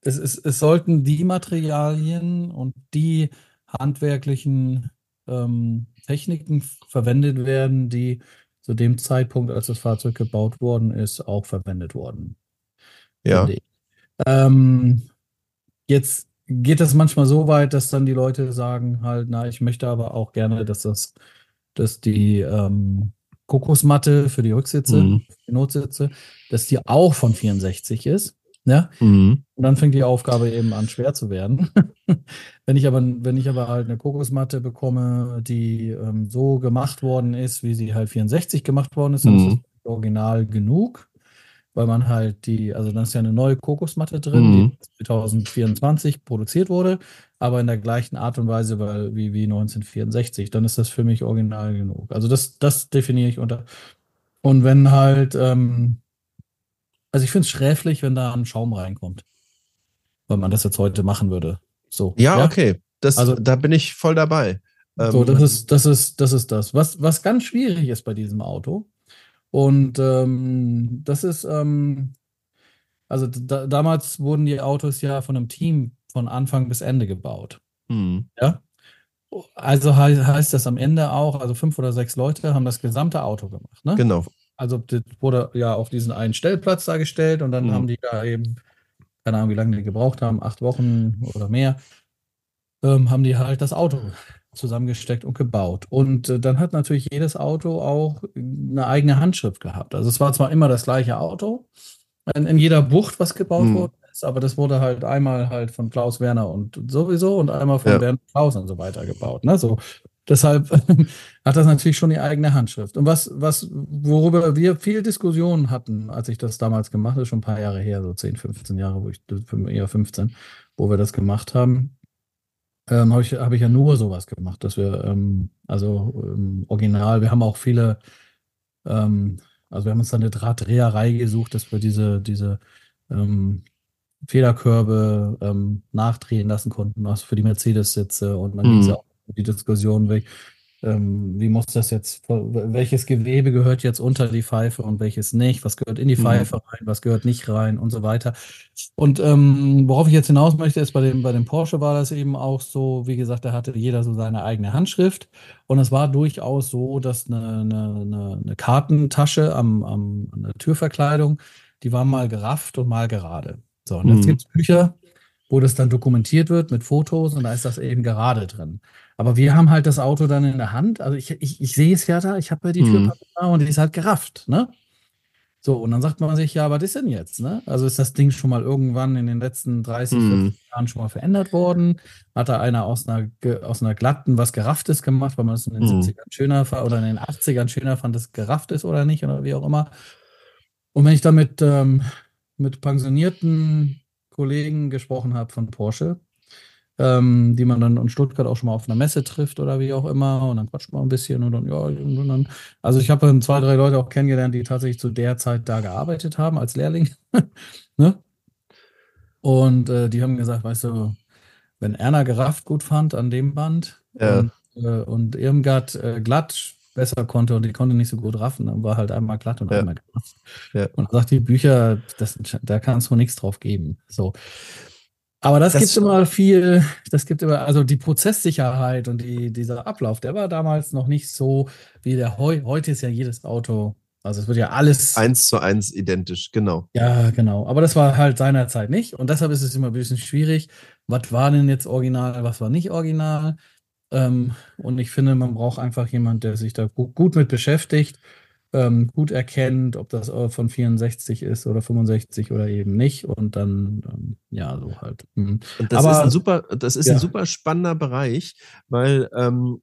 es, es, es sollten die Materialien und die handwerklichen ähm, Techniken verwendet werden, die zu dem Zeitpunkt, als das Fahrzeug gebaut worden ist, auch verwendet wurden. Ja. Ähm, jetzt geht das manchmal so weit, dass dann die Leute sagen halt, na, ich möchte aber auch gerne, dass das, dass die ähm, Kokosmatte für die Rücksitze, Mhm. die Notsitze, dass die auch von 64 ist. Ja, Mhm. und dann fängt die Aufgabe eben an, schwer zu werden. [laughs] wenn ich aber, wenn ich aber halt eine Kokosmatte bekomme, die ähm, so gemacht worden ist, wie sie halt 64 gemacht worden ist, dann Mhm. ist das original genug, weil man halt die, also dann ist ja eine neue Kokosmatte drin, Mhm. die 2024 produziert wurde, aber in der gleichen Art und Weise weil, wie, wie 1964. Dann ist das für mich original genug. Also das, das definiere ich unter. Und wenn halt, ähm, also ich finde es schräflich, wenn da ein Schaum reinkommt. Weil man das jetzt heute machen würde. So. Ja, okay. Das, Also- da bin ich voll dabei. So, Ähm, das ist, das ist, das ist das. Was, was ganz schwierig ist bei diesem Auto. Und ähm, das ist, ähm, also da, damals wurden die Autos ja von einem Team von Anfang bis Ende gebaut. hm, Ja. Also hei- heißt das am Ende auch, also fünf oder sechs Leute haben das gesamte Auto gemacht. Ne? Genau. Also das wurde ja auf diesen einen Stellplatz da gestellt und dann Mhm. haben die da eben, keine Ahnung, wie lange die gebraucht haben, acht Wochen oder mehr, ähm, haben die halt das Auto zusammengesteckt und gebaut. Und äh, dann hat natürlich jedes Auto auch eine eigene Handschrift gehabt. Also es war zwar immer das gleiche Auto, in, in jeder Bucht, was gebaut Mhm. worden ist, aber das wurde halt einmal halt von Klaus Werner und sowieso und einmal von Ja. Werner Klaus und so weiter gebaut. Ne? So, deshalb [laughs] hat das natürlich schon die eigene Handschrift. Und was, was, worüber wir viel Diskussionen hatten, als ich das damals gemacht habe, schon ein paar Jahre her, so 10, 15 Jahre, wo ich, eher 15, wo wir das gemacht haben, ähm, habe ich, hab ich ja nur sowas gemacht, dass wir, ähm, also ähm, original, wir haben auch viele, ähm, also wir haben uns dann eine Drahtdreherei gesucht, dass wir diese, diese ähm, Federkörbe ähm, nachdrehen lassen konnten, also für die Mercedes-Sitze und dann Mhm. ging es ja auch die Diskussion, wie, ähm, wie muss das jetzt, welches Gewebe gehört jetzt unter die Pfeife und welches nicht, was gehört in die Mhm. Pfeife rein, was gehört nicht rein und so weiter. Und ähm, worauf ich jetzt hinaus möchte, ist bei dem, bei dem Porsche war das eben auch so, wie gesagt, da hatte jeder so seine eigene Handschrift. Und es war durchaus so, dass eine, eine, eine, eine Kartentasche am, am, an der Türverkleidung, die war mal gerafft und mal gerade. So, und jetzt Mhm. gibt es Bücher, wo das dann dokumentiert wird mit Fotos und da ist das eben gerade drin. Aber wir haben halt das Auto dann in der Hand. Also ich, ich, ich sehe es ja da, ich habe ja die Mhm. Türpappe da und die ist halt gerafft, ne? So, und dann sagt man sich, ja, was ist denn jetzt, ne? Also ist das Ding schon mal irgendwann in den letzten 30, Mhm. 40 Jahren schon mal verändert worden? Hat da einer aus einer, aus einer glatten was Gerafftes gemacht, weil man es in den Mhm. 70ern schöner oder in den 80ern schöner fand, dass es gerafft ist oder nicht oder wie auch immer. Und wenn ich dann mit, ähm, mit pensionierten Kollegen gesprochen habe von Porsche, ähm, die man dann in Stuttgart auch schon mal auf einer Messe trifft oder wie auch immer. Und dann quatscht man ein bisschen und dann, ja, und dann. Also ich habe zwei, drei Leute auch kennengelernt, die tatsächlich zu der Zeit da gearbeitet haben als Lehrling. [laughs] ne? Und äh, die haben gesagt, weißt du, wenn Erna gerafft gut fand an dem Band Ja. und, äh, und Irmgard äh, glatt besser konnte und die konnte nicht so gut raffen, dann war halt einmal glatt und Ja. einmal gerafft. Ja. Und sagt die Bücher, das, da kannst du nichts drauf geben. So. Aber das, Das- gibt immer viel, das gibt immer, also die Prozesssicherheit und die, dieser Ablauf, der war damals noch nicht so wie der heu, heute ist ja jedes Auto, also es wird ja alles. Eins zu eins identisch, genau. Ja, genau. Aber das war halt seinerzeit nicht. Und deshalb ist es immer ein bisschen schwierig. Was war denn jetzt original, was war nicht original? Ähm, und ich finde, man braucht einfach jemand, der sich da gut, gut mit beschäftigt, ähm, gut erkennt, ob das von 64 ist oder 65 oder eben nicht. Und dann, ähm, ja, so halt. Mhm. Das Aber- ist ein super, das ist Ja. ein super spannender Bereich, weil ähm,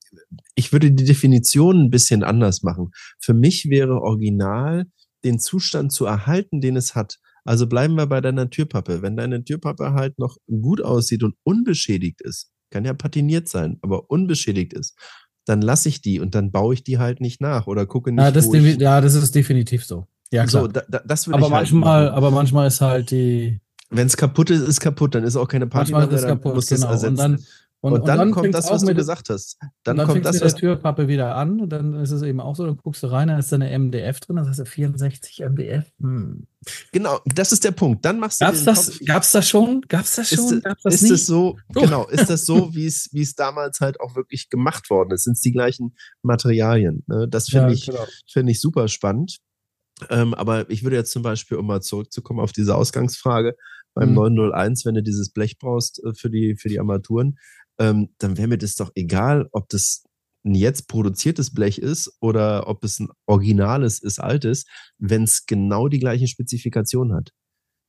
ich würde die Definition ein bisschen anders machen. Für mich wäre original, den Zustand zu erhalten, den es hat. Also bleiben wir bei deiner Türpappe. Wenn deine Türpappe halt noch gut aussieht und unbeschädigt ist, kann ja patiniert sein, aber unbeschädigt ist, dann lasse ich die und dann baue ich die halt nicht nach oder gucke nicht, Ja, das, ich, ja, das ist definitiv so. Ja, klar. so, da, da, das würde aber ich halt manchmal, machen. aber manchmal ist halt die, Wenn es kaputt ist, ist kaputt, dann ist auch keine Party manchmal mehr, ist es kaputt, muss das genau. Und ersetzen. dann, Und, und, dann, dann kommt das, was du gesagt hast. Dann, dann kommt das, was der Türpappe wieder an. Dann ist es eben auch so, dann guckst du rein, da ist da eine MDF drin, das heißt 64 MDF. Hm. Genau, das ist der Punkt. Dann machst du gab's das. Gab's das schon? Gab's das schon? Ist, das ist es so? Oh. Genau, ist das so, [laughs] wie es wie es damals halt auch wirklich gemacht worden ist? Sind es die gleichen Materialien? Ne? Das finde ja, ich genau. finde ich super spannend. Ähm, aber ich würde jetzt zum Beispiel, um mal zurückzukommen auf diese Ausgangsfrage, beim mhm. 901, wenn du dieses Blech brauchst äh, für die, für die Armaturen, ähm, dann wäre mir das doch egal, ob das ein jetzt produziertes Blech ist oder ob es ein originales ist, altes, wenn es genau die gleiche Spezifikation hat.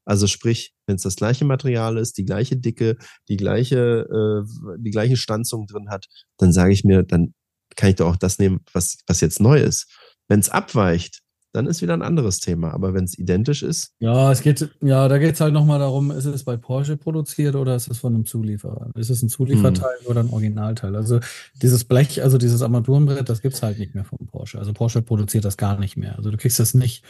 Also sprich, wenn es das gleiche Material ist, die gleiche Dicke, die gleiche, äh, die gleiche Stanzung drin hat, dann sage ich mir, dann kann ich doch auch das nehmen, was, was jetzt neu ist. Wenn es abweicht, dann ist wieder ein anderes Thema. Aber wenn es identisch ist. Ja, es geht, ja, da geht es halt nochmal darum, ist es bei Porsche produziert oder ist es von einem Zulieferer? Ist es ein Zulieferteil hm. oder ein Originalteil? Also dieses Blech, also dieses Armaturenbrett, das gibt es halt nicht mehr von Porsche. Also Porsche produziert das gar nicht mehr. Also du kriegst das nicht.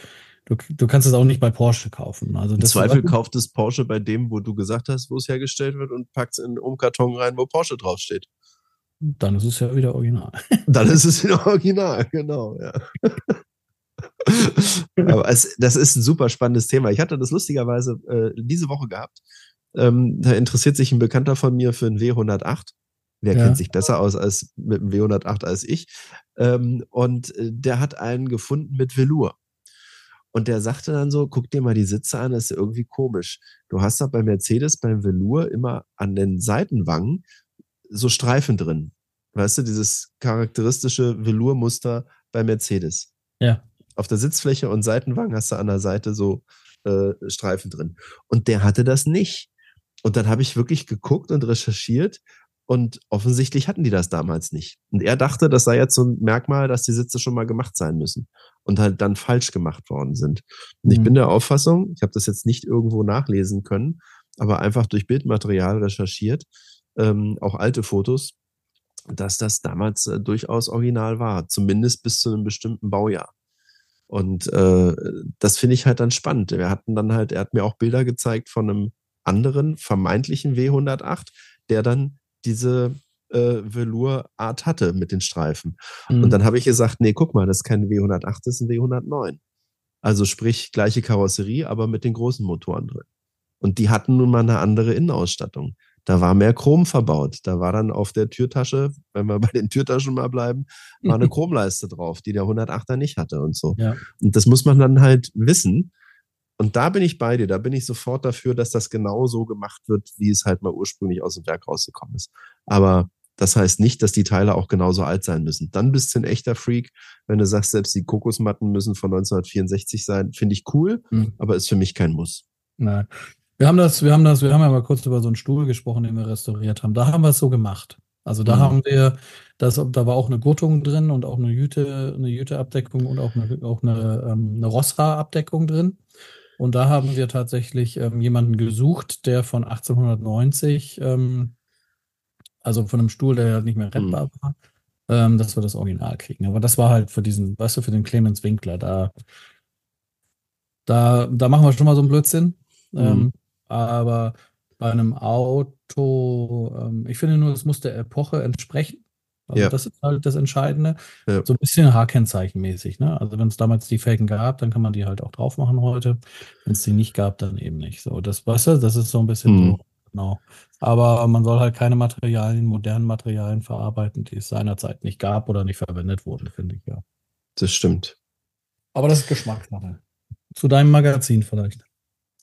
Du, du kannst es auch nicht bei Porsche kaufen. Also Im Zweifel kauft es Porsche bei dem, wo du gesagt hast, wo es hergestellt wird und packt es in einen Umkarton rein, wo Porsche draufsteht. Dann ist es ja wieder original. Dann ist es [laughs] wieder original, genau, ja. [laughs] Aber es, das ist ein super spannendes Thema. Ich hatte das lustigerweise äh, diese Woche gehabt. Ähm, da interessiert sich ein Bekannter von mir für ein W108. Wer ja. kennt sich besser aus als mit dem W108 als ich? Ähm, und äh, der hat einen gefunden mit Velour. Und der sagte dann so, guck dir mal die Sitze an, das ist irgendwie komisch. Du hast da bei Mercedes beim Velour immer an den Seitenwangen so Streifen drin. Weißt du, dieses charakteristische Velour-Muster bei Mercedes. Ja auf der Sitzfläche und Seitenwagen hast du an der Seite so äh, Streifen drin. Und der hatte das nicht. Und dann habe ich wirklich geguckt und recherchiert und offensichtlich hatten die das damals nicht. Und er dachte, das sei jetzt so ein Merkmal, dass die Sitze schon mal gemacht sein müssen und halt dann falsch gemacht worden sind. Und ich mhm. bin der Auffassung, ich habe das jetzt nicht irgendwo nachlesen können, aber einfach durch Bildmaterial recherchiert, ähm, auch alte Fotos, dass das damals äh, durchaus original war, zumindest bis zu einem bestimmten Baujahr. Und äh, das finde ich halt dann spannend. Wir hatten dann halt, er hat mir auch Bilder gezeigt von einem anderen vermeintlichen W108, der dann diese äh, Velour-Art hatte mit den Streifen. Mhm. Und dann habe ich gesagt, nee, guck mal, das ist kein W108, das ist ein W109. Also sprich, gleiche Karosserie, aber mit den großen Motoren drin. Und die hatten nun mal eine andere Innenausstattung. Da war mehr Chrom verbaut. Da war dann auf der Türtasche, wenn wir [laughs] bei den Türtaschen mal bleiben, war eine [laughs] Chromleiste drauf, die der 108er nicht hatte und so. Ja. Und das muss man dann halt wissen. Und da bin ich bei dir. Da bin ich sofort dafür, dass das genau so gemacht wird, wie es halt mal ursprünglich aus dem Werk rausgekommen ist. Aber das heißt nicht, dass die Teile auch genauso alt sein müssen. Dann bist du ein echter Freak, wenn du sagst, selbst die Kokosmatten müssen von 1964 sein. Finde ich cool, mhm. aber ist für mich kein Muss. Nein. Wir haben das, wir haben das, wir haben ja mal kurz über so einen Stuhl gesprochen, den wir restauriert haben. Da haben wir es so gemacht. Also da mhm. haben wir, das, da war auch eine Gurtung drin und auch eine Jüte, eine Jüteabdeckung und auch eine, auch eine, ähm, eine Rossra-Abdeckung drin. Und da haben wir tatsächlich ähm, jemanden gesucht, der von 1890, ähm, also von einem Stuhl, der halt nicht mehr rettbar mhm. war, ähm, dass wir das Original kriegen. Aber das war halt für diesen, weißt du, für den Clemens Winkler, da, da, da machen wir schon mal so einen Blödsinn. Mhm. Aber bei einem Auto, ähm, ich finde nur, es muss der Epoche entsprechen. Also ja. das ist halt das Entscheidende. Ja. So ein bisschen H-Kennzeichenmäßig. Ne? Also wenn es damals die Felgen gab, dann kann man die halt auch drauf machen heute. Wenn es die nicht gab, dann eben nicht. So, das, weißt du, das ist so ein bisschen mhm. so, genau. Aber man soll halt keine Materialien, modernen Materialien verarbeiten, die es seinerzeit nicht gab oder nicht verwendet wurden, finde ich, ja. Das stimmt. Aber das ist Geschmackssache. Zu deinem Magazin vielleicht.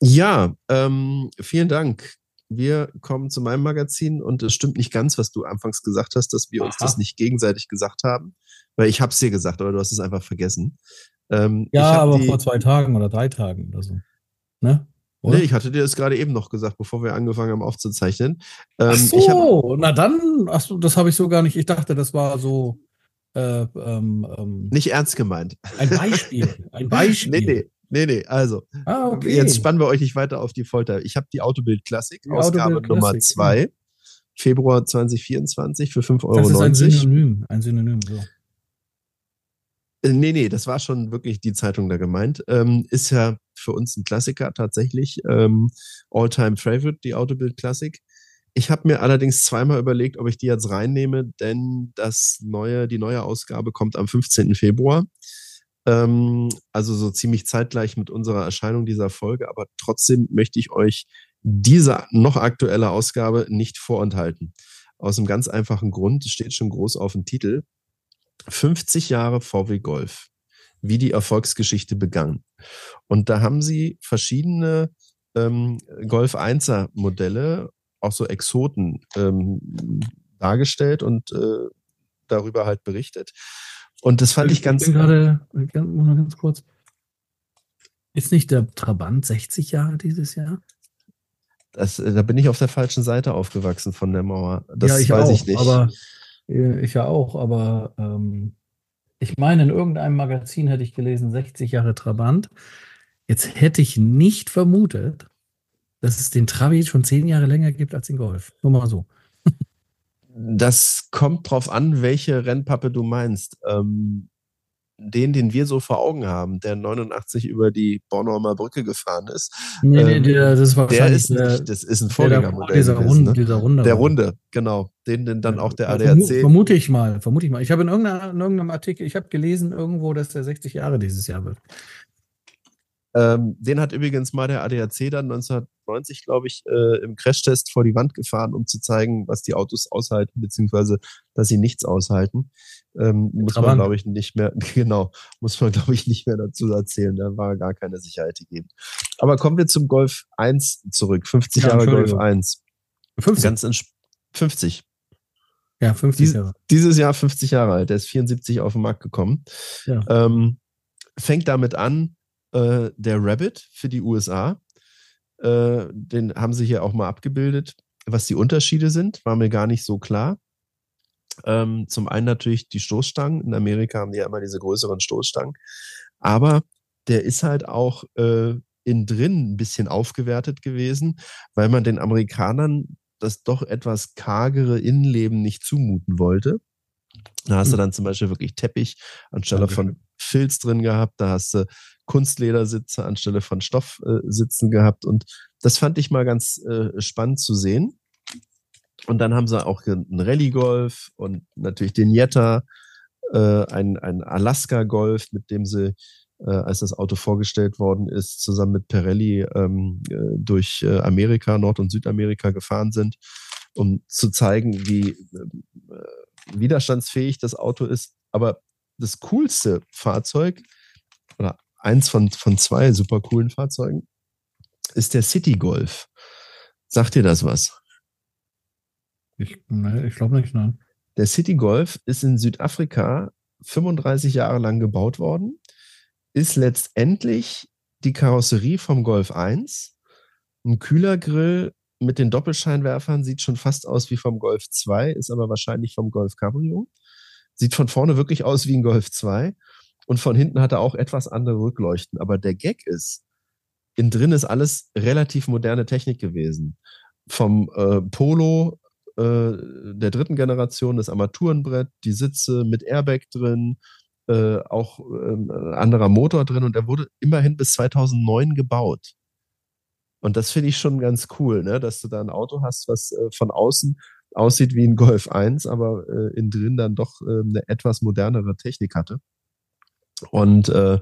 Ja, ähm, vielen Dank. Wir kommen zu meinem Magazin und es stimmt nicht ganz, was du anfangs gesagt hast, dass wir Aha. uns das nicht gegenseitig gesagt haben. Weil ich habe es dir gesagt, aber du hast es einfach vergessen. Ähm, ja, aber die, vor zwei Tagen oder drei Tagen oder so. Ne? Oder? Nee, ich hatte dir das gerade eben noch gesagt, bevor wir angefangen haben aufzuzeichnen. Ähm, ach so, hab, na dann, ach so, das habe ich so gar nicht. Ich dachte, das war so. Äh, ähm, ähm nicht ernst gemeint. Ein Beispiel. Ein Beispiel. [laughs] nee, nee. Nee, nee, also. Ah, okay. Jetzt spannen wir euch nicht weiter auf die Folter. Ich habe die Autobild Klassik, Ausgabe Autobild Nummer 2, ja. Februar 2024 für 5,90 Euro. Das ist ein Synonym, ein Synonym, so. Äh, nee, nee, das war schon wirklich die Zeitung da gemeint. Ähm, ist ja für uns ein Klassiker tatsächlich. Ähm, All-Time Favorite, die Autobild Klassik. Ich habe mir allerdings zweimal überlegt, ob ich die jetzt reinnehme, denn das neue, die neue Ausgabe kommt am 15. Februar. Ähm, also so ziemlich zeitgleich mit unserer Erscheinung dieser Folge, aber trotzdem möchte ich euch diese noch aktuelle Ausgabe nicht vorenthalten. Aus einem ganz einfachen Grund, es steht schon groß auf dem Titel. 50 Jahre VW Golf. Wie die Erfolgsgeschichte begann. Und da haben sie verschiedene ähm, Golf 1er Modelle, auch so Exoten, ähm, dargestellt und äh, darüber halt berichtet. Und das fand ich, ich ganz. Ich bin gerade, ganz kurz. Ist nicht der Trabant 60 Jahre dieses Jahr? Das, äh, da bin ich auf der falschen Seite aufgewachsen von der Mauer. Das ja, ich weiß auch, ich nicht. Aber, äh, ich ja auch, aber ähm, ich meine, in irgendeinem Magazin hätte ich gelesen, 60 Jahre Trabant. Jetzt hätte ich nicht vermutet, dass es den Trabi schon zehn Jahre länger gibt als den Golf. Nur mal so. Das kommt drauf an, welche Rennpappe du meinst. Ähm, den, den wir so vor Augen haben, der 89 über die Bornholmer Brücke gefahren ist. Nee, ähm, nee, der, das war der ist der, nicht, das ist ein Vorgängermodell. Dieser, gewesen, Runde, ne? dieser Runde. Der Runde, genau. Den, den dann auch der ADAC. Vermute ich mal, vermute ich mal. Ich habe in, in irgendeinem Artikel, ich habe gelesen irgendwo, dass der 60 Jahre dieses Jahr wird. Ähm, den hat übrigens mal der ADAC dann 1990, glaube ich, äh, im Crashtest vor die Wand gefahren, um zu zeigen, was die Autos aushalten, beziehungsweise dass sie nichts aushalten. Ähm, muss man, glaube ich, nicht mehr, [laughs] genau, muss man, glaube ich, nicht mehr dazu erzählen. Da war gar keine Sicherheit gegeben. Aber kommen wir zum Golf 1 zurück. 50 ja, Jahre Golf 1. 50? Ganz 50. Ja, 50 Dies, Jahre. Dieses Jahr 50 Jahre alt. Der ist 74 auf den Markt gekommen. Ja. Ähm, fängt damit an, äh, der Rabbit für die USA. Äh, den haben sie hier auch mal abgebildet. Was die Unterschiede sind, war mir gar nicht so klar. Ähm, zum einen natürlich die Stoßstangen. In Amerika haben die ja immer diese größeren Stoßstangen. Aber der ist halt auch äh, innen drin ein bisschen aufgewertet gewesen, weil man den Amerikanern das doch etwas kargere Innenleben nicht zumuten wollte. Da hast du hm. dann zum Beispiel wirklich Teppich anstelle von Filz drin gehabt. Da hast du Kunstledersitze anstelle von Stoffsitzen äh, gehabt. Und das fand ich mal ganz äh, spannend zu sehen. Und dann haben sie auch einen Rallye-Golf und natürlich den Jetta, äh, ein, ein Alaska-Golf, mit dem sie, äh, als das Auto vorgestellt worden ist, zusammen mit Pirelli ähm, äh, durch Amerika, Nord- und Südamerika gefahren sind, um zu zeigen, wie äh, widerstandsfähig das Auto ist. Aber das coolste Fahrzeug oder eins von, von zwei super coolen Fahrzeugen ist der City Golf. Sagt dir das was? Ich, nee, ich glaube nicht, nein. Der City Golf ist in Südafrika 35 Jahre lang gebaut worden, ist letztendlich die Karosserie vom Golf 1. Ein Kühlergrill mit den Doppelscheinwerfern sieht schon fast aus wie vom Golf 2, ist aber wahrscheinlich vom Golf Cabrio. Sieht von vorne wirklich aus wie ein Golf 2 und von hinten hat er auch etwas andere Rückleuchten. Aber der Gag ist, innen drin ist alles relativ moderne Technik gewesen. Vom äh, Polo äh, der dritten Generation, das Armaturenbrett, die Sitze mit Airbag drin, äh, auch äh, anderer Motor drin und er wurde immerhin bis 2009 gebaut. Und das finde ich schon ganz cool, ne? dass du da ein Auto hast, was äh, von außen aussieht wie ein Golf 1, aber äh, innen drin dann doch äh, eine etwas modernere Technik hatte. Und äh,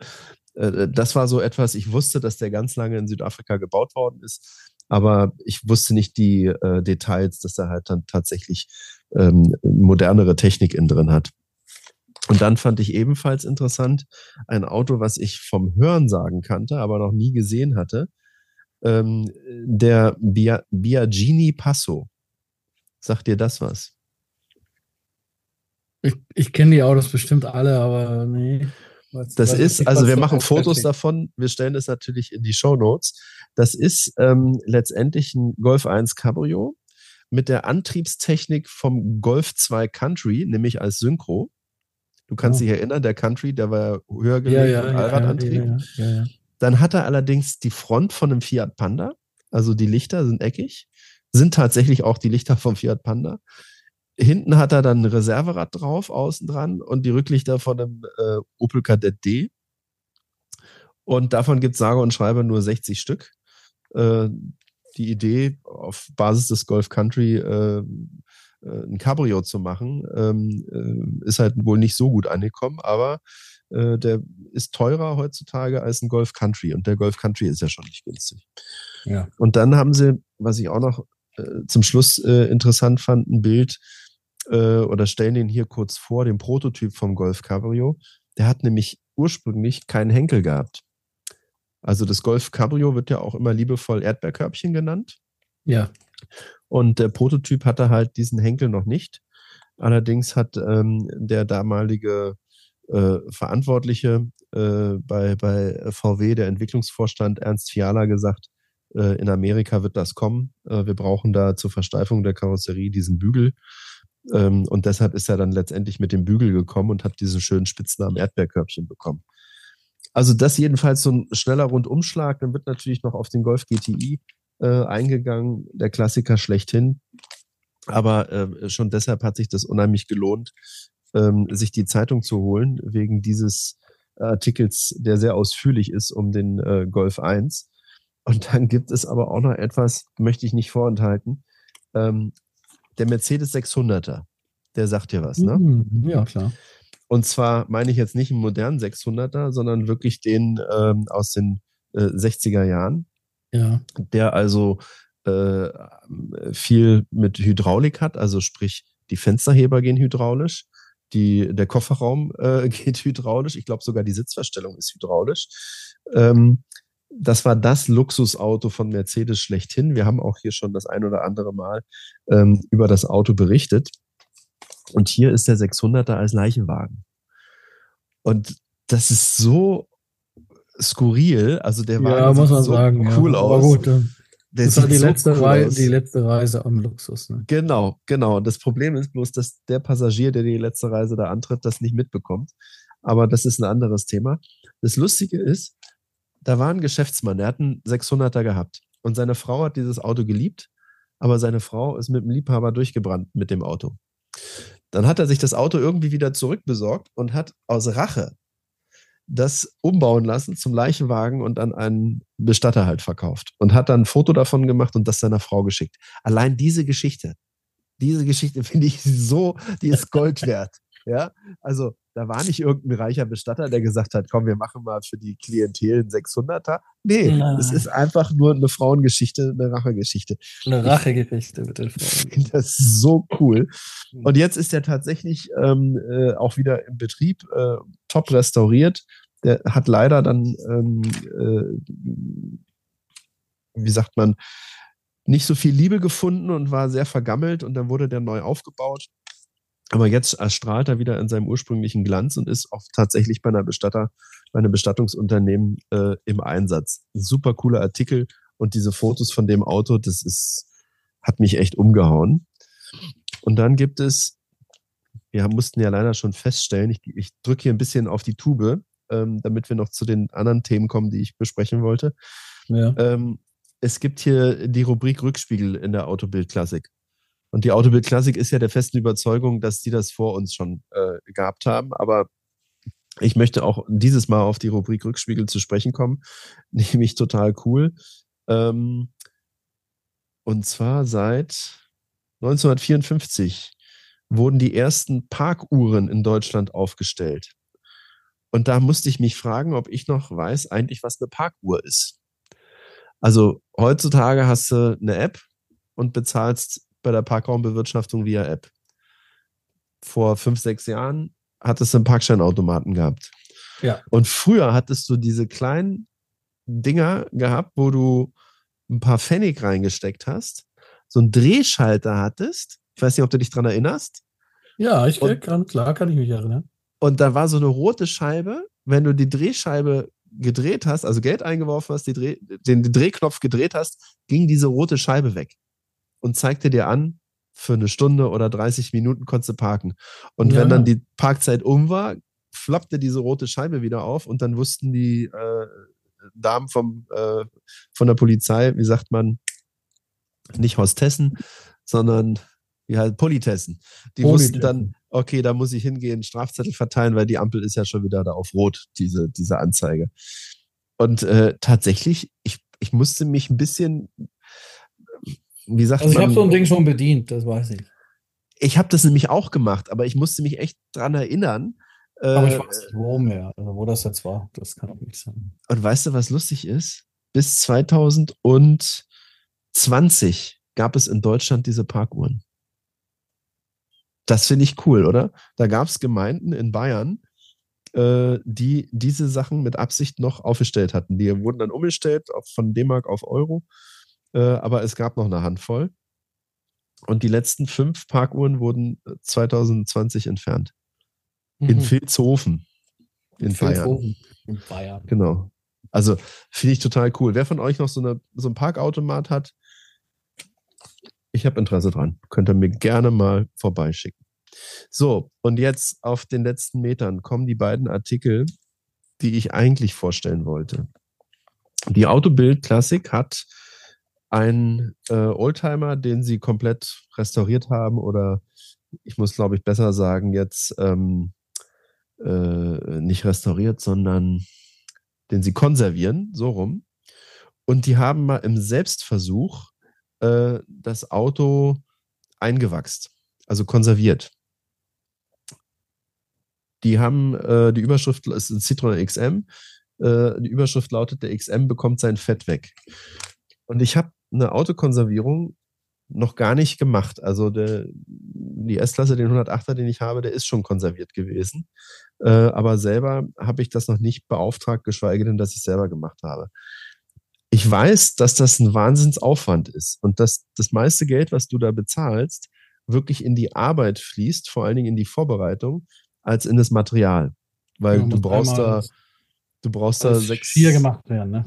äh, das war so etwas, ich wusste, dass der ganz lange in Südafrika gebaut worden ist, aber ich wusste nicht die äh, Details, dass er halt dann tatsächlich ähm, modernere Technik innen drin hat. Und dann fand ich ebenfalls interessant ein Auto, was ich vom Hörensagen kannte, aber noch nie gesehen hatte, ähm, der Bia Biagini Passo. Sagt dir das was? Ich, ich kenne die Autos bestimmt alle, aber nee. Was, das was ist, also wir machen Fotos davon, wir stellen das natürlich in die Show Notes. Das ist ähm, letztendlich ein Golf 1 Cabrio mit der Antriebstechnik vom Golf 2 Country, nämlich als Synchro. Du kannst oh. dich erinnern, der Country, der war höher gelegt ja, ja, Allradantrieb. Ja, Dann hat er allerdings die Front von einem Fiat Panda, also die Lichter sind eckig, sind tatsächlich auch die Lichter vom Fiat Panda. Hinten hat er dann ein Reserverad drauf, außen dran und die Rücklichter von einem äh, Opel Kadett D. Und davon gibt es sage und schreibe nur 60 Stück. Äh, die Idee, auf Basis des Golf Country äh, äh, ein Cabrio zu machen, ähm, äh, ist halt wohl nicht so gut angekommen, aber äh, der ist teurer heutzutage als ein Golf Country und der Golf Country ist ja schon nicht günstig. Ja. Und dann haben sie, was ich auch noch zum Schluss äh, interessant fand, ein Bild äh, oder stellen den hier kurz vor, den Prototyp vom Golf Cabrio. Der hat nämlich ursprünglich keinen Henkel gehabt. Also das Golf Cabrio wird ja auch immer liebevoll Erdbeerkörbchen genannt. Ja. Und der Prototyp hatte halt diesen Henkel noch nicht. Allerdings hat ähm, der damalige äh, Verantwortliche äh, bei, bei VW, der Entwicklungsvorstand Ernst Fiala, gesagt, äh, in Amerika wird das kommen. Äh, wir brauchen da zur Versteifung der Karosserie diesen Bügel. Ähm, und deshalb ist er dann letztendlich mit dem Bügel gekommen und hat diesen schönen Spitznamen Erdbeerkörbchen bekommen. Also das jedenfalls so ein schneller Rundumschlag. Dann wird natürlich noch auf den Golf GTI äh, eingegangen, der Klassiker schlechthin. Aber äh, schon deshalb hat sich das unheimlich gelohnt, ähm, sich die Zeitung zu holen, wegen dieses Artikels, der sehr ausführlich ist um den äh, Golf 1. Und dann gibt es aber auch noch etwas, möchte ich nicht vorenthalten. Ähm, der Mercedes 600er, der sagt dir was, ne? Mhm, ja, klar. Und zwar meine ich jetzt nicht einen modernen 600er, sondern wirklich den ähm, aus den äh, 60er Jahren. Ja. Der also äh, viel mit Hydraulik hat, also sprich, die Fensterheber gehen hydraulisch, die, der Kofferraum äh, [laughs] geht hydraulisch, ich glaube sogar die Sitzverstellung ist hydraulisch. Ähm, das war das Luxusauto von Mercedes schlechthin. Wir haben auch hier schon das ein oder andere Mal ähm, über das Auto berichtet. Und hier ist der 600er als Leichenwagen. Und das ist so skurril. Also der Wagen ja, muss man so sagen, cool ja. aus. gut, der das war die, so letzte cool Reise, die letzte Reise am Luxus. Ne? Genau, genau. Und das Problem ist bloß, dass der Passagier, der die letzte Reise da antritt, das nicht mitbekommt. Aber das ist ein anderes Thema. Das Lustige ist, da war ein Geschäftsmann, der hat einen 600er gehabt. Und seine Frau hat dieses Auto geliebt, aber seine Frau ist mit dem Liebhaber durchgebrannt mit dem Auto. Dann hat er sich das Auto irgendwie wieder zurückbesorgt und hat aus Rache das umbauen lassen zum Leichenwagen und an einen Bestatter halt verkauft. Und hat dann ein Foto davon gemacht und das seiner Frau geschickt. Allein diese Geschichte, diese Geschichte [laughs] finde ich so, die ist Gold wert. Ja, also da war nicht irgendein reicher Bestatter, der gesagt hat, komm, wir machen mal für die Klientel einen 600er. Nee, es ist einfach nur eine Frauengeschichte, eine Rachegeschichte. Eine Rachegeschichte mit den [laughs] Frauen. Das ist so cool. Hm. Und jetzt ist er tatsächlich ähm, äh, auch wieder im Betrieb, äh, top restauriert. Der hat leider dann, ähm, äh, wie sagt man, nicht so viel Liebe gefunden und war sehr vergammelt und dann wurde der neu aufgebaut. Aber jetzt erstrahlt er wieder in seinem ursprünglichen Glanz und ist auch tatsächlich bei einer Bestatter, bei einem Bestattungsunternehmen äh, im Einsatz. Super cooler Artikel und diese Fotos von dem Auto, das ist, hat mich echt umgehauen. Und dann gibt es, wir mussten ja leider schon feststellen, ich, ich drücke hier ein bisschen auf die Tube, ähm, damit wir noch zu den anderen Themen kommen, die ich besprechen wollte. Ja. Ähm, es gibt hier die Rubrik Rückspiegel in der Autobild-Klassik. Und die Autobild Klassik ist ja der festen Überzeugung, dass die das vor uns schon äh, gehabt haben. Aber ich möchte auch dieses Mal auf die Rubrik Rückspiegel zu sprechen kommen. [laughs] Nämlich total cool. Ähm, und zwar seit 1954 wurden die ersten Parkuhren in Deutschland aufgestellt. Und da musste ich mich fragen, ob ich noch weiß eigentlich, was eine Parkuhr ist. Also heutzutage hast du eine App und bezahlst bei der Parkraumbewirtschaftung via App. Vor fünf, sechs Jahren hattest du einen Parkscheinautomaten gehabt. Ja. Und früher hattest du diese kleinen Dinger gehabt, wo du ein paar Pfennig reingesteckt hast, so einen Drehschalter hattest. Ich weiß nicht, ob du dich dran erinnerst. Ja, ich und, kann, klar kann ich mich erinnern. Und da war so eine rote Scheibe. Wenn du die Drehscheibe gedreht hast, also Geld eingeworfen hast, Dreh, den Drehknopf gedreht hast, ging diese rote Scheibe weg und zeigte dir an, für eine Stunde oder 30 Minuten konntest du parken. Und ja. wenn dann die Parkzeit um war, flappte diese rote Scheibe wieder auf und dann wussten die äh, Damen vom, äh, von der Polizei, wie sagt man, nicht Hostessen, sondern wie halt Politessen. Die Politessen. wussten dann, okay, da muss ich hingehen, Strafzettel verteilen, weil die Ampel ist ja schon wieder da auf Rot, diese, diese Anzeige. Und äh, tatsächlich, ich, ich musste mich ein bisschen wie sagt Also ich habe so ein Ding schon bedient, das weiß ich. Ich habe das nämlich auch gemacht, aber ich musste mich echt dran erinnern. Aber ich Äh, weiß nicht, wo mehr, also wo das jetzt war, das kann auch nicht sein. Und weißt du, was lustig ist? Bis 2020 gab es in Deutschland diese Parkuhren. Das finde ich cool, oder? Da gab es Gemeinden in Bayern, äh, die diese Sachen mit Absicht noch aufgestellt hatten. Die wurden dann umgestellt von D-Mark auf Euro, äh, aber es gab noch eine Handvoll. Und die letzten fünf Parkuhren wurden 2020 entfernt. In Mhm. Vilshofen in Bayern. Vilshofen In Bayern. Genau. Also finde ich total cool. Wer von euch noch so, eine, so ein Parkautomat hat, ich habe Interesse dran. Könnt ihr mir gerne mal vorbeischicken. So, und jetzt auf den letzten Metern kommen die beiden Artikel, die ich eigentlich vorstellen wollte. Die Autobild Classic hat einen äh, Oldtimer, den sie komplett restauriert haben oder ich muss glaube ich besser sagen jetzt ähm, äh, nicht restauriert, sondern den sie konservieren, so rum. Und die haben mal im Selbstversuch äh, das Auto eingewachst, also konserviert. Die haben äh, die Überschrift, es ist ein Citroën XM, äh, die Überschrift lautet, der XM bekommt sein Fett weg. Und ich habe eine Autokonservierung noch gar nicht gemacht. Also der, die S-Klasse, den 108er, den ich habe, der ist schon konserviert gewesen. Äh, aber selber habe ich das noch nicht beauftragt, geschweige denn, dass ich selber gemacht habe. Ich weiß, dass das ein Wahnsinnsaufwand ist und dass das meiste Geld, was du da bezahlst, wirklich in die Arbeit fließt, vor allen Dingen in die Vorbereitung, als in das Material. Weil Ja, du brauchst da, du brauchst da sechs. Schier gemacht werden, ne?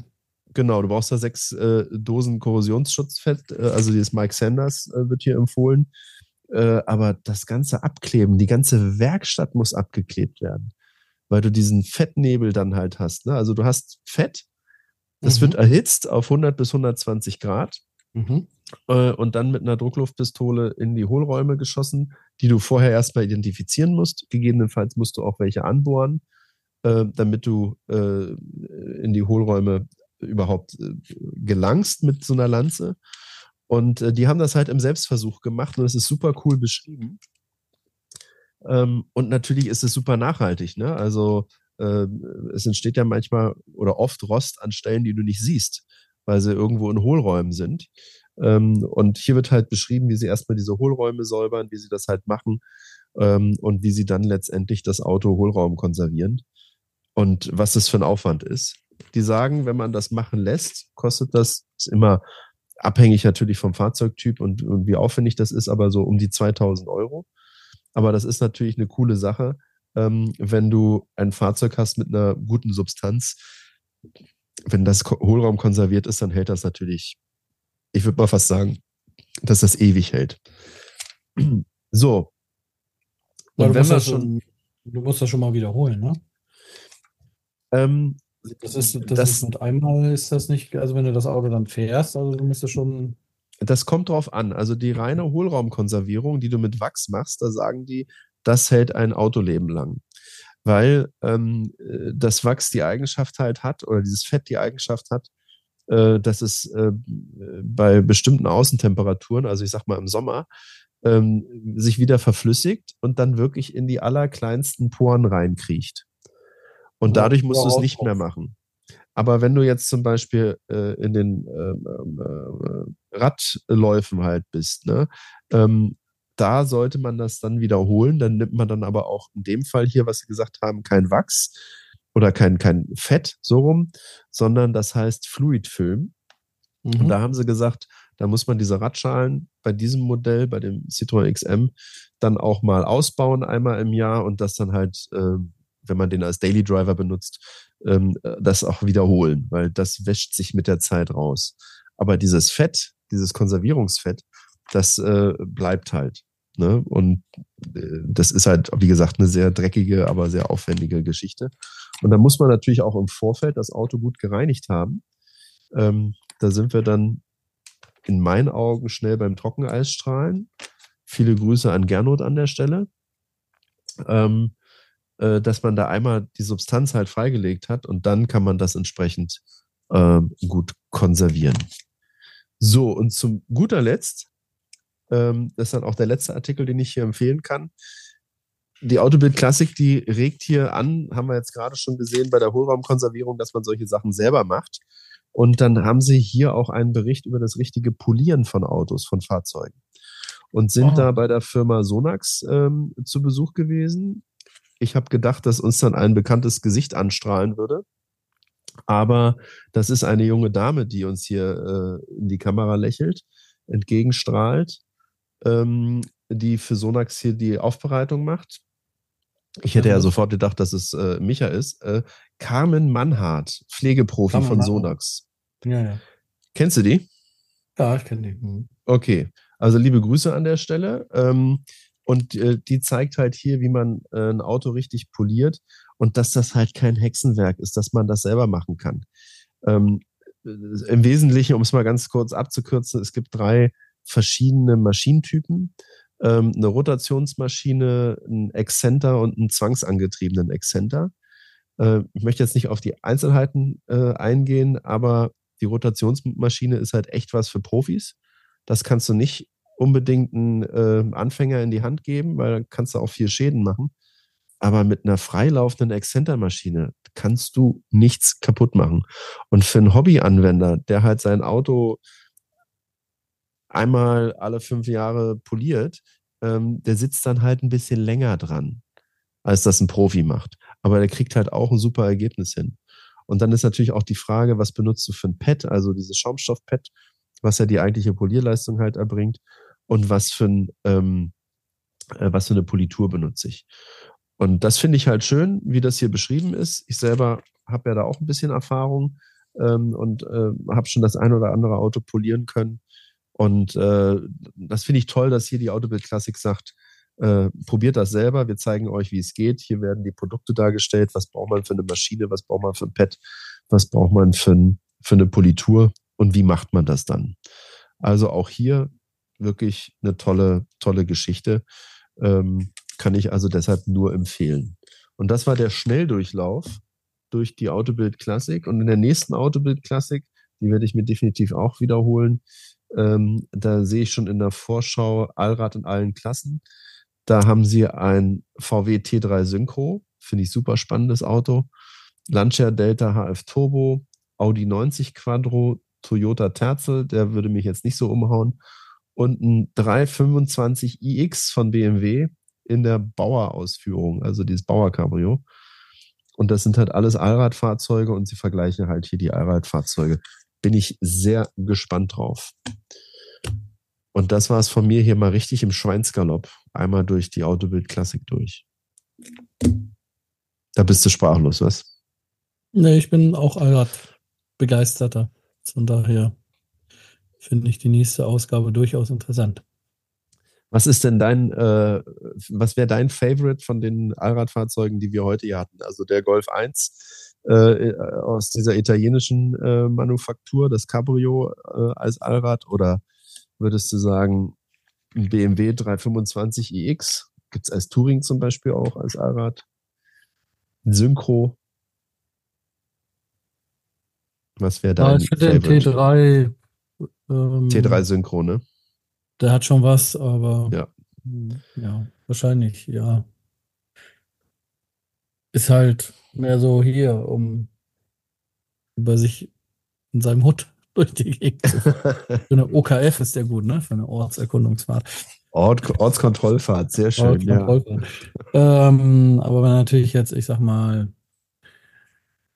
Genau, du brauchst da sechs äh, Dosen Korrosionsschutzfett, äh, also dieses Mike Sanders äh, wird hier empfohlen. Äh, aber das ganze Abkleben, die ganze Werkstatt muss abgeklebt werden, weil du diesen Fettnebel dann halt hast. Ne? Also du hast Fett, das Mhm. wird erhitzt auf 100 bis 120 Grad Mhm. äh, und dann mit einer Druckluftpistole in die Hohlräume geschossen, die du vorher erstmal identifizieren musst. Gegebenenfalls musst du auch welche anbohren, äh, damit du äh, in die Hohlräume überhaupt äh, gelangst mit so einer Lanze. Und äh, die haben das halt im Selbstversuch gemacht und es ist super cool beschrieben. Ähm, und natürlich ist es super nachhaltig. Ne? Also äh, es entsteht ja manchmal oder oft Rost an Stellen, die du nicht siehst, weil sie irgendwo in Hohlräumen sind. Ähm, und hier wird halt beschrieben, wie sie erstmal diese Hohlräume säubern, wie sie das halt machen ähm, und wie sie dann letztendlich das Auto Hohlraum konservieren und was das für ein Aufwand ist. Die sagen, wenn man das machen lässt, kostet das, ist immer abhängig natürlich vom Fahrzeugtyp und, und wie aufwendig das ist, aber so um die 2000 Euro. Aber das ist natürlich eine coole Sache, ähm, wenn du ein Fahrzeug hast mit einer guten Substanz. Wenn das Hohlraum konserviert ist, dann hält das natürlich, ich würde mal fast sagen, dass das ewig hält. [clears throat] So. Und du, wenn musst wir das schon, schon, du musst das schon mal wiederholen, ne? ähm, Das ist, das, Das- ist mit einmal ist das nicht, also wenn du das Auto dann fährst, also du müsstest schon. Das kommt drauf an. Also die reine Hohlraumkonservierung, die du mit Wachs machst, da sagen die, das hält ein Autoleben lang. Weil ähm, äh, das Wachs die Eigenschaft halt hat, oder dieses Fett die Eigenschaft hat, äh, dass es äh, bei bestimmten Außentemperaturen, also ich sag mal im Sommer, ähm, sich wieder verflüssigt und dann wirklich in die allerkleinsten Poren reinkriecht. Und dadurch musst du es nicht mehr machen. Aber wenn du jetzt zum Beispiel äh, in den ähm, ähm, äh, Radläufen halt bist, ne, ähm, da sollte man das dann wiederholen. Dann nimmt man dann aber auch in dem Fall hier, was Sie gesagt haben, kein Wachs oder kein, kein Fett so rum, sondern das heißt Fluidfilm. Und Mhm. da haben sie gesagt, da muss man diese Radschalen bei diesem Modell, bei dem Citroën XM, dann auch mal ausbauen einmal im Jahr und das dann halt, ähm, wenn man den als Daily Driver benutzt, ähm, äh, das auch wiederholen, weil das wäscht sich mit der Zeit raus. Aber dieses Fett, dieses Konservierungsfett, das äh, bleibt halt. Ne? Und äh, das ist halt, wie gesagt, eine sehr dreckige, aber sehr aufwendige Geschichte. Und da muss man natürlich auch im Vorfeld das Auto gut gereinigt haben. Ähm, da sind wir dann in meinen Augen schnell beim Trockeneisstrahlen. Viele Grüße an Gernot an der Stelle. Ähm, äh, dass man da einmal die Substanz halt freigelegt hat und dann kann man das entsprechend ähm, gut konservieren. So, und zum guter Letzt, ähm, das ist dann auch der letzte Artikel, den ich hier empfehlen kann. Die Autobild Klassik, die regt hier an, haben wir jetzt gerade schon gesehen bei der Hohlraumkonservierung, dass man solche Sachen selber macht. Und dann haben sie hier auch einen Bericht über das richtige Polieren von Autos, von Fahrzeugen. Und sind oh. da bei der Firma Sonax ähm, zu Besuch gewesen. Ich habe gedacht, dass uns dann ein bekanntes Gesicht anstrahlen würde. Aber das ist eine junge Dame, die uns hier äh, in die Kamera lächelt, entgegenstrahlt, ähm, die für Sonax hier die Aufbereitung macht. Ich hätte ja, ja sofort gedacht, dass es äh, Micha ist. Äh, Carmen Mannhardt, Pflegeprofi Carmen von Sonax. Ja, ja. Kennst du die? Ja, ich kenne die. Mhm. Okay, also liebe Grüße an der Stelle. Ähm, und äh, die zeigt halt hier, wie man äh, ein Auto richtig poliert und dass das halt kein Hexenwerk ist, dass man das selber machen kann. Ähm, Im Wesentlichen, um es mal ganz kurz abzukürzen, es gibt drei verschiedene Maschinentypen. Ähm, eine Rotationsmaschine, ein Exzenter und einen zwangsangetriebenen Exzenter. Äh, ich möchte jetzt nicht auf die Einzelheiten äh, eingehen, aber die Rotationsmaschine ist halt echt was für Profis. Das kannst du nicht unbedingt einen äh, Anfänger in die Hand geben, weil dann kannst du auch viel Schäden machen. Aber mit einer freilaufenden Exzentermaschine kannst du nichts kaputt machen. Und für einen Hobbyanwender, der halt sein Auto einmal alle fünf Jahre poliert, ähm, der sitzt dann halt ein bisschen länger dran, als das ein Profi macht. Aber der kriegt halt auch ein super Ergebnis hin. Und dann ist natürlich auch die Frage, was benutzt du für ein Pad, also dieses Schaumstoff-Pad, was ja die eigentliche Polierleistung halt erbringt und was für, ein, ähm, äh, was für eine Politur benutze ich. Und das finde ich halt schön, wie das hier beschrieben ist. Ich selber habe ja da auch ein bisschen Erfahrung ähm, und äh, habe schon das ein oder andere Auto polieren können. Und äh, das finde ich toll, dass hier die Autobild Classic sagt, äh, probiert das selber, wir zeigen euch, wie es geht. Hier werden die Produkte dargestellt, was braucht man für eine Maschine, was braucht man für ein Pad, was braucht man für, ein, für eine Politur und wie macht man das dann. Also auch hier wirklich eine tolle, tolle Geschichte. Ähm, kann ich also deshalb nur empfehlen. Und das war der Schnelldurchlauf durch die Autobild Classic. Und in der nächsten Autobild Classic, die werde ich mir definitiv auch wiederholen, ähm, da sehe ich schon in der Vorschau Allrad in allen Klassen. Da haben sie ein VW T3 Synchro, finde ich super spannendes Auto. Lancia Delta HF Turbo, Audi 90 Quadro, Toyota Terzel, der würde mich jetzt nicht so umhauen und ein 325 iX von BMW in der Bauer-Ausführung, also dieses Bauer-Cabrio. Und das sind halt alles Allradfahrzeuge und sie vergleichen halt hier die Allradfahrzeuge. Bin ich sehr gespannt drauf. Und das war es von mir hier mal richtig im Schweinsgalopp. Einmal durch die Autobild Klassik durch. Da bist du sprachlos, was? Nee, ich bin auch Allrad begeisterter. Von daher finde ich die nächste Ausgabe durchaus interessant. Was ist denn dein, äh, was wäre dein Favorite von den Allradfahrzeugen, die wir heute hier hatten? Also der Golf 1 äh, aus dieser italienischen äh, Manufaktur, das Cabrio äh, als Allrad oder würdest du sagen ein BMW 325 iX? Gibt es als Touring zum Beispiel auch als Allrad? Ein Synchro? Was wäre dein ja, Ich finde den T3 ähm, T3 Synchro, ne? Der hat schon was, aber ja, ja wahrscheinlich, ja. Ist halt mehr so hier, um über sich in seinem Hut [laughs] durch die Gegend zu [laughs] Für eine OKF ist der gut, ne? Für eine Ortserkundungsfahrt. Ort, Ortskontrollfahrt, sehr schön, ja. Ähm, aber wenn natürlich jetzt, ich sag mal,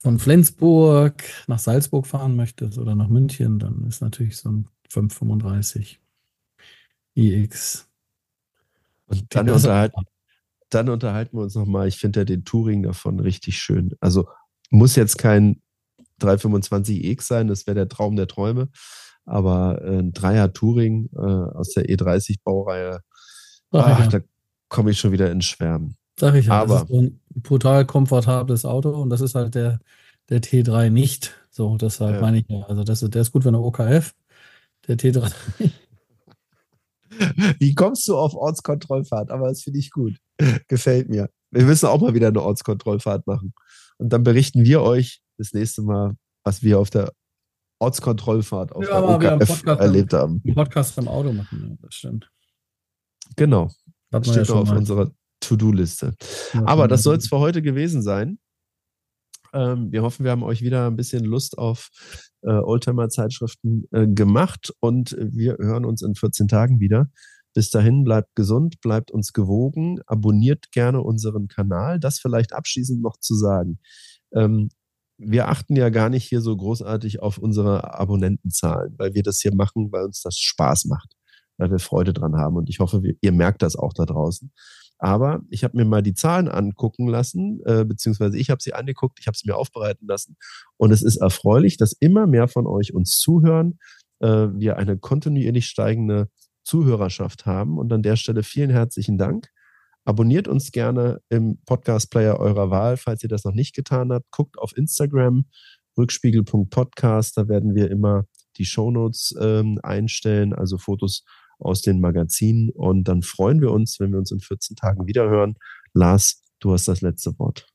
von Flensburg nach Salzburg fahren möchtest oder nach München, dann ist natürlich so ein 535 iX. Und dann, unterhalten, dann unterhalten wir uns nochmal. Ich finde ja den Touring davon richtig schön. Also muss jetzt kein 325iX sein, das wäre der Traum der Träume. Aber äh, ein Dreier Touring äh, aus der E30-Baureihe, ach, ja. da komme ich schon wieder ins Schwärmen. Sag ich ja, aber, das ist ein brutal komfortables Auto und das ist halt der, der T3 nicht. So, deshalb ja. meine ich ja. Also, das, der ist gut für eine OKF, der T3. [laughs] [laughs] Wie kommst du auf Ortskontrollfahrt? Aber das finde ich gut. Gefällt mir. Wir müssen auch mal wieder eine Ortskontrollfahrt machen. Und dann berichten wir euch das nächste Mal, was wir auf der Ortskontrollfahrt auf ja, der OKF erlebt haben. Podcast im Auto machen, das stimmt. Genau. Das steht ja noch auf unserer To-Do-Liste. Aber das soll es für heute gewesen sein. Ähm, wir hoffen, wir haben euch wieder ein bisschen Lust auf äh, Oldtimer-Zeitschriften äh, gemacht und wir hören uns in 14 Tagen wieder. Bis dahin bleibt gesund, bleibt uns gewogen, abonniert gerne unseren Kanal. Das vielleicht abschließend noch zu sagen. Ähm, wir achten ja gar nicht hier so großartig auf unsere Abonnentenzahlen, weil wir das hier machen, weil uns das Spaß macht, weil wir Freude dran haben. Und ich hoffe, ihr merkt das auch da draußen. Aber ich habe mir mal die Zahlen angucken lassen, äh, beziehungsweise ich habe sie angeguckt, ich habe sie mir aufbereiten lassen. Und es ist erfreulich, dass immer mehr von euch uns zuhören, äh, wir eine kontinuierlich steigende Zuhörerschaft haben. Und an der Stelle vielen herzlichen Dank. Abonniert uns gerne im Podcast-Player eurer Wahl, falls ihr das noch nicht getan habt. Guckt auf Instagram, rückspiegel.podcast. Da werden wir immer die Shownotes ähm, einstellen, also Fotos aus den Magazinen. Und dann freuen wir uns, wenn wir uns in 14 Tagen wiederhören. Lars, du hast das letzte Wort.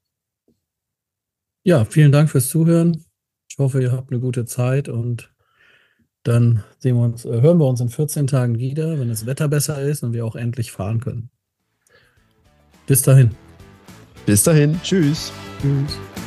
Ja, vielen Dank fürs Zuhören. Ich hoffe, ihr habt eine gute Zeit und dann sehen wir uns, äh, hören wir uns in 14 Tagen wieder, wenn das Wetter besser ist und wir auch endlich fahren können. Bis dahin. Bis dahin. Tschüss. Tschüss.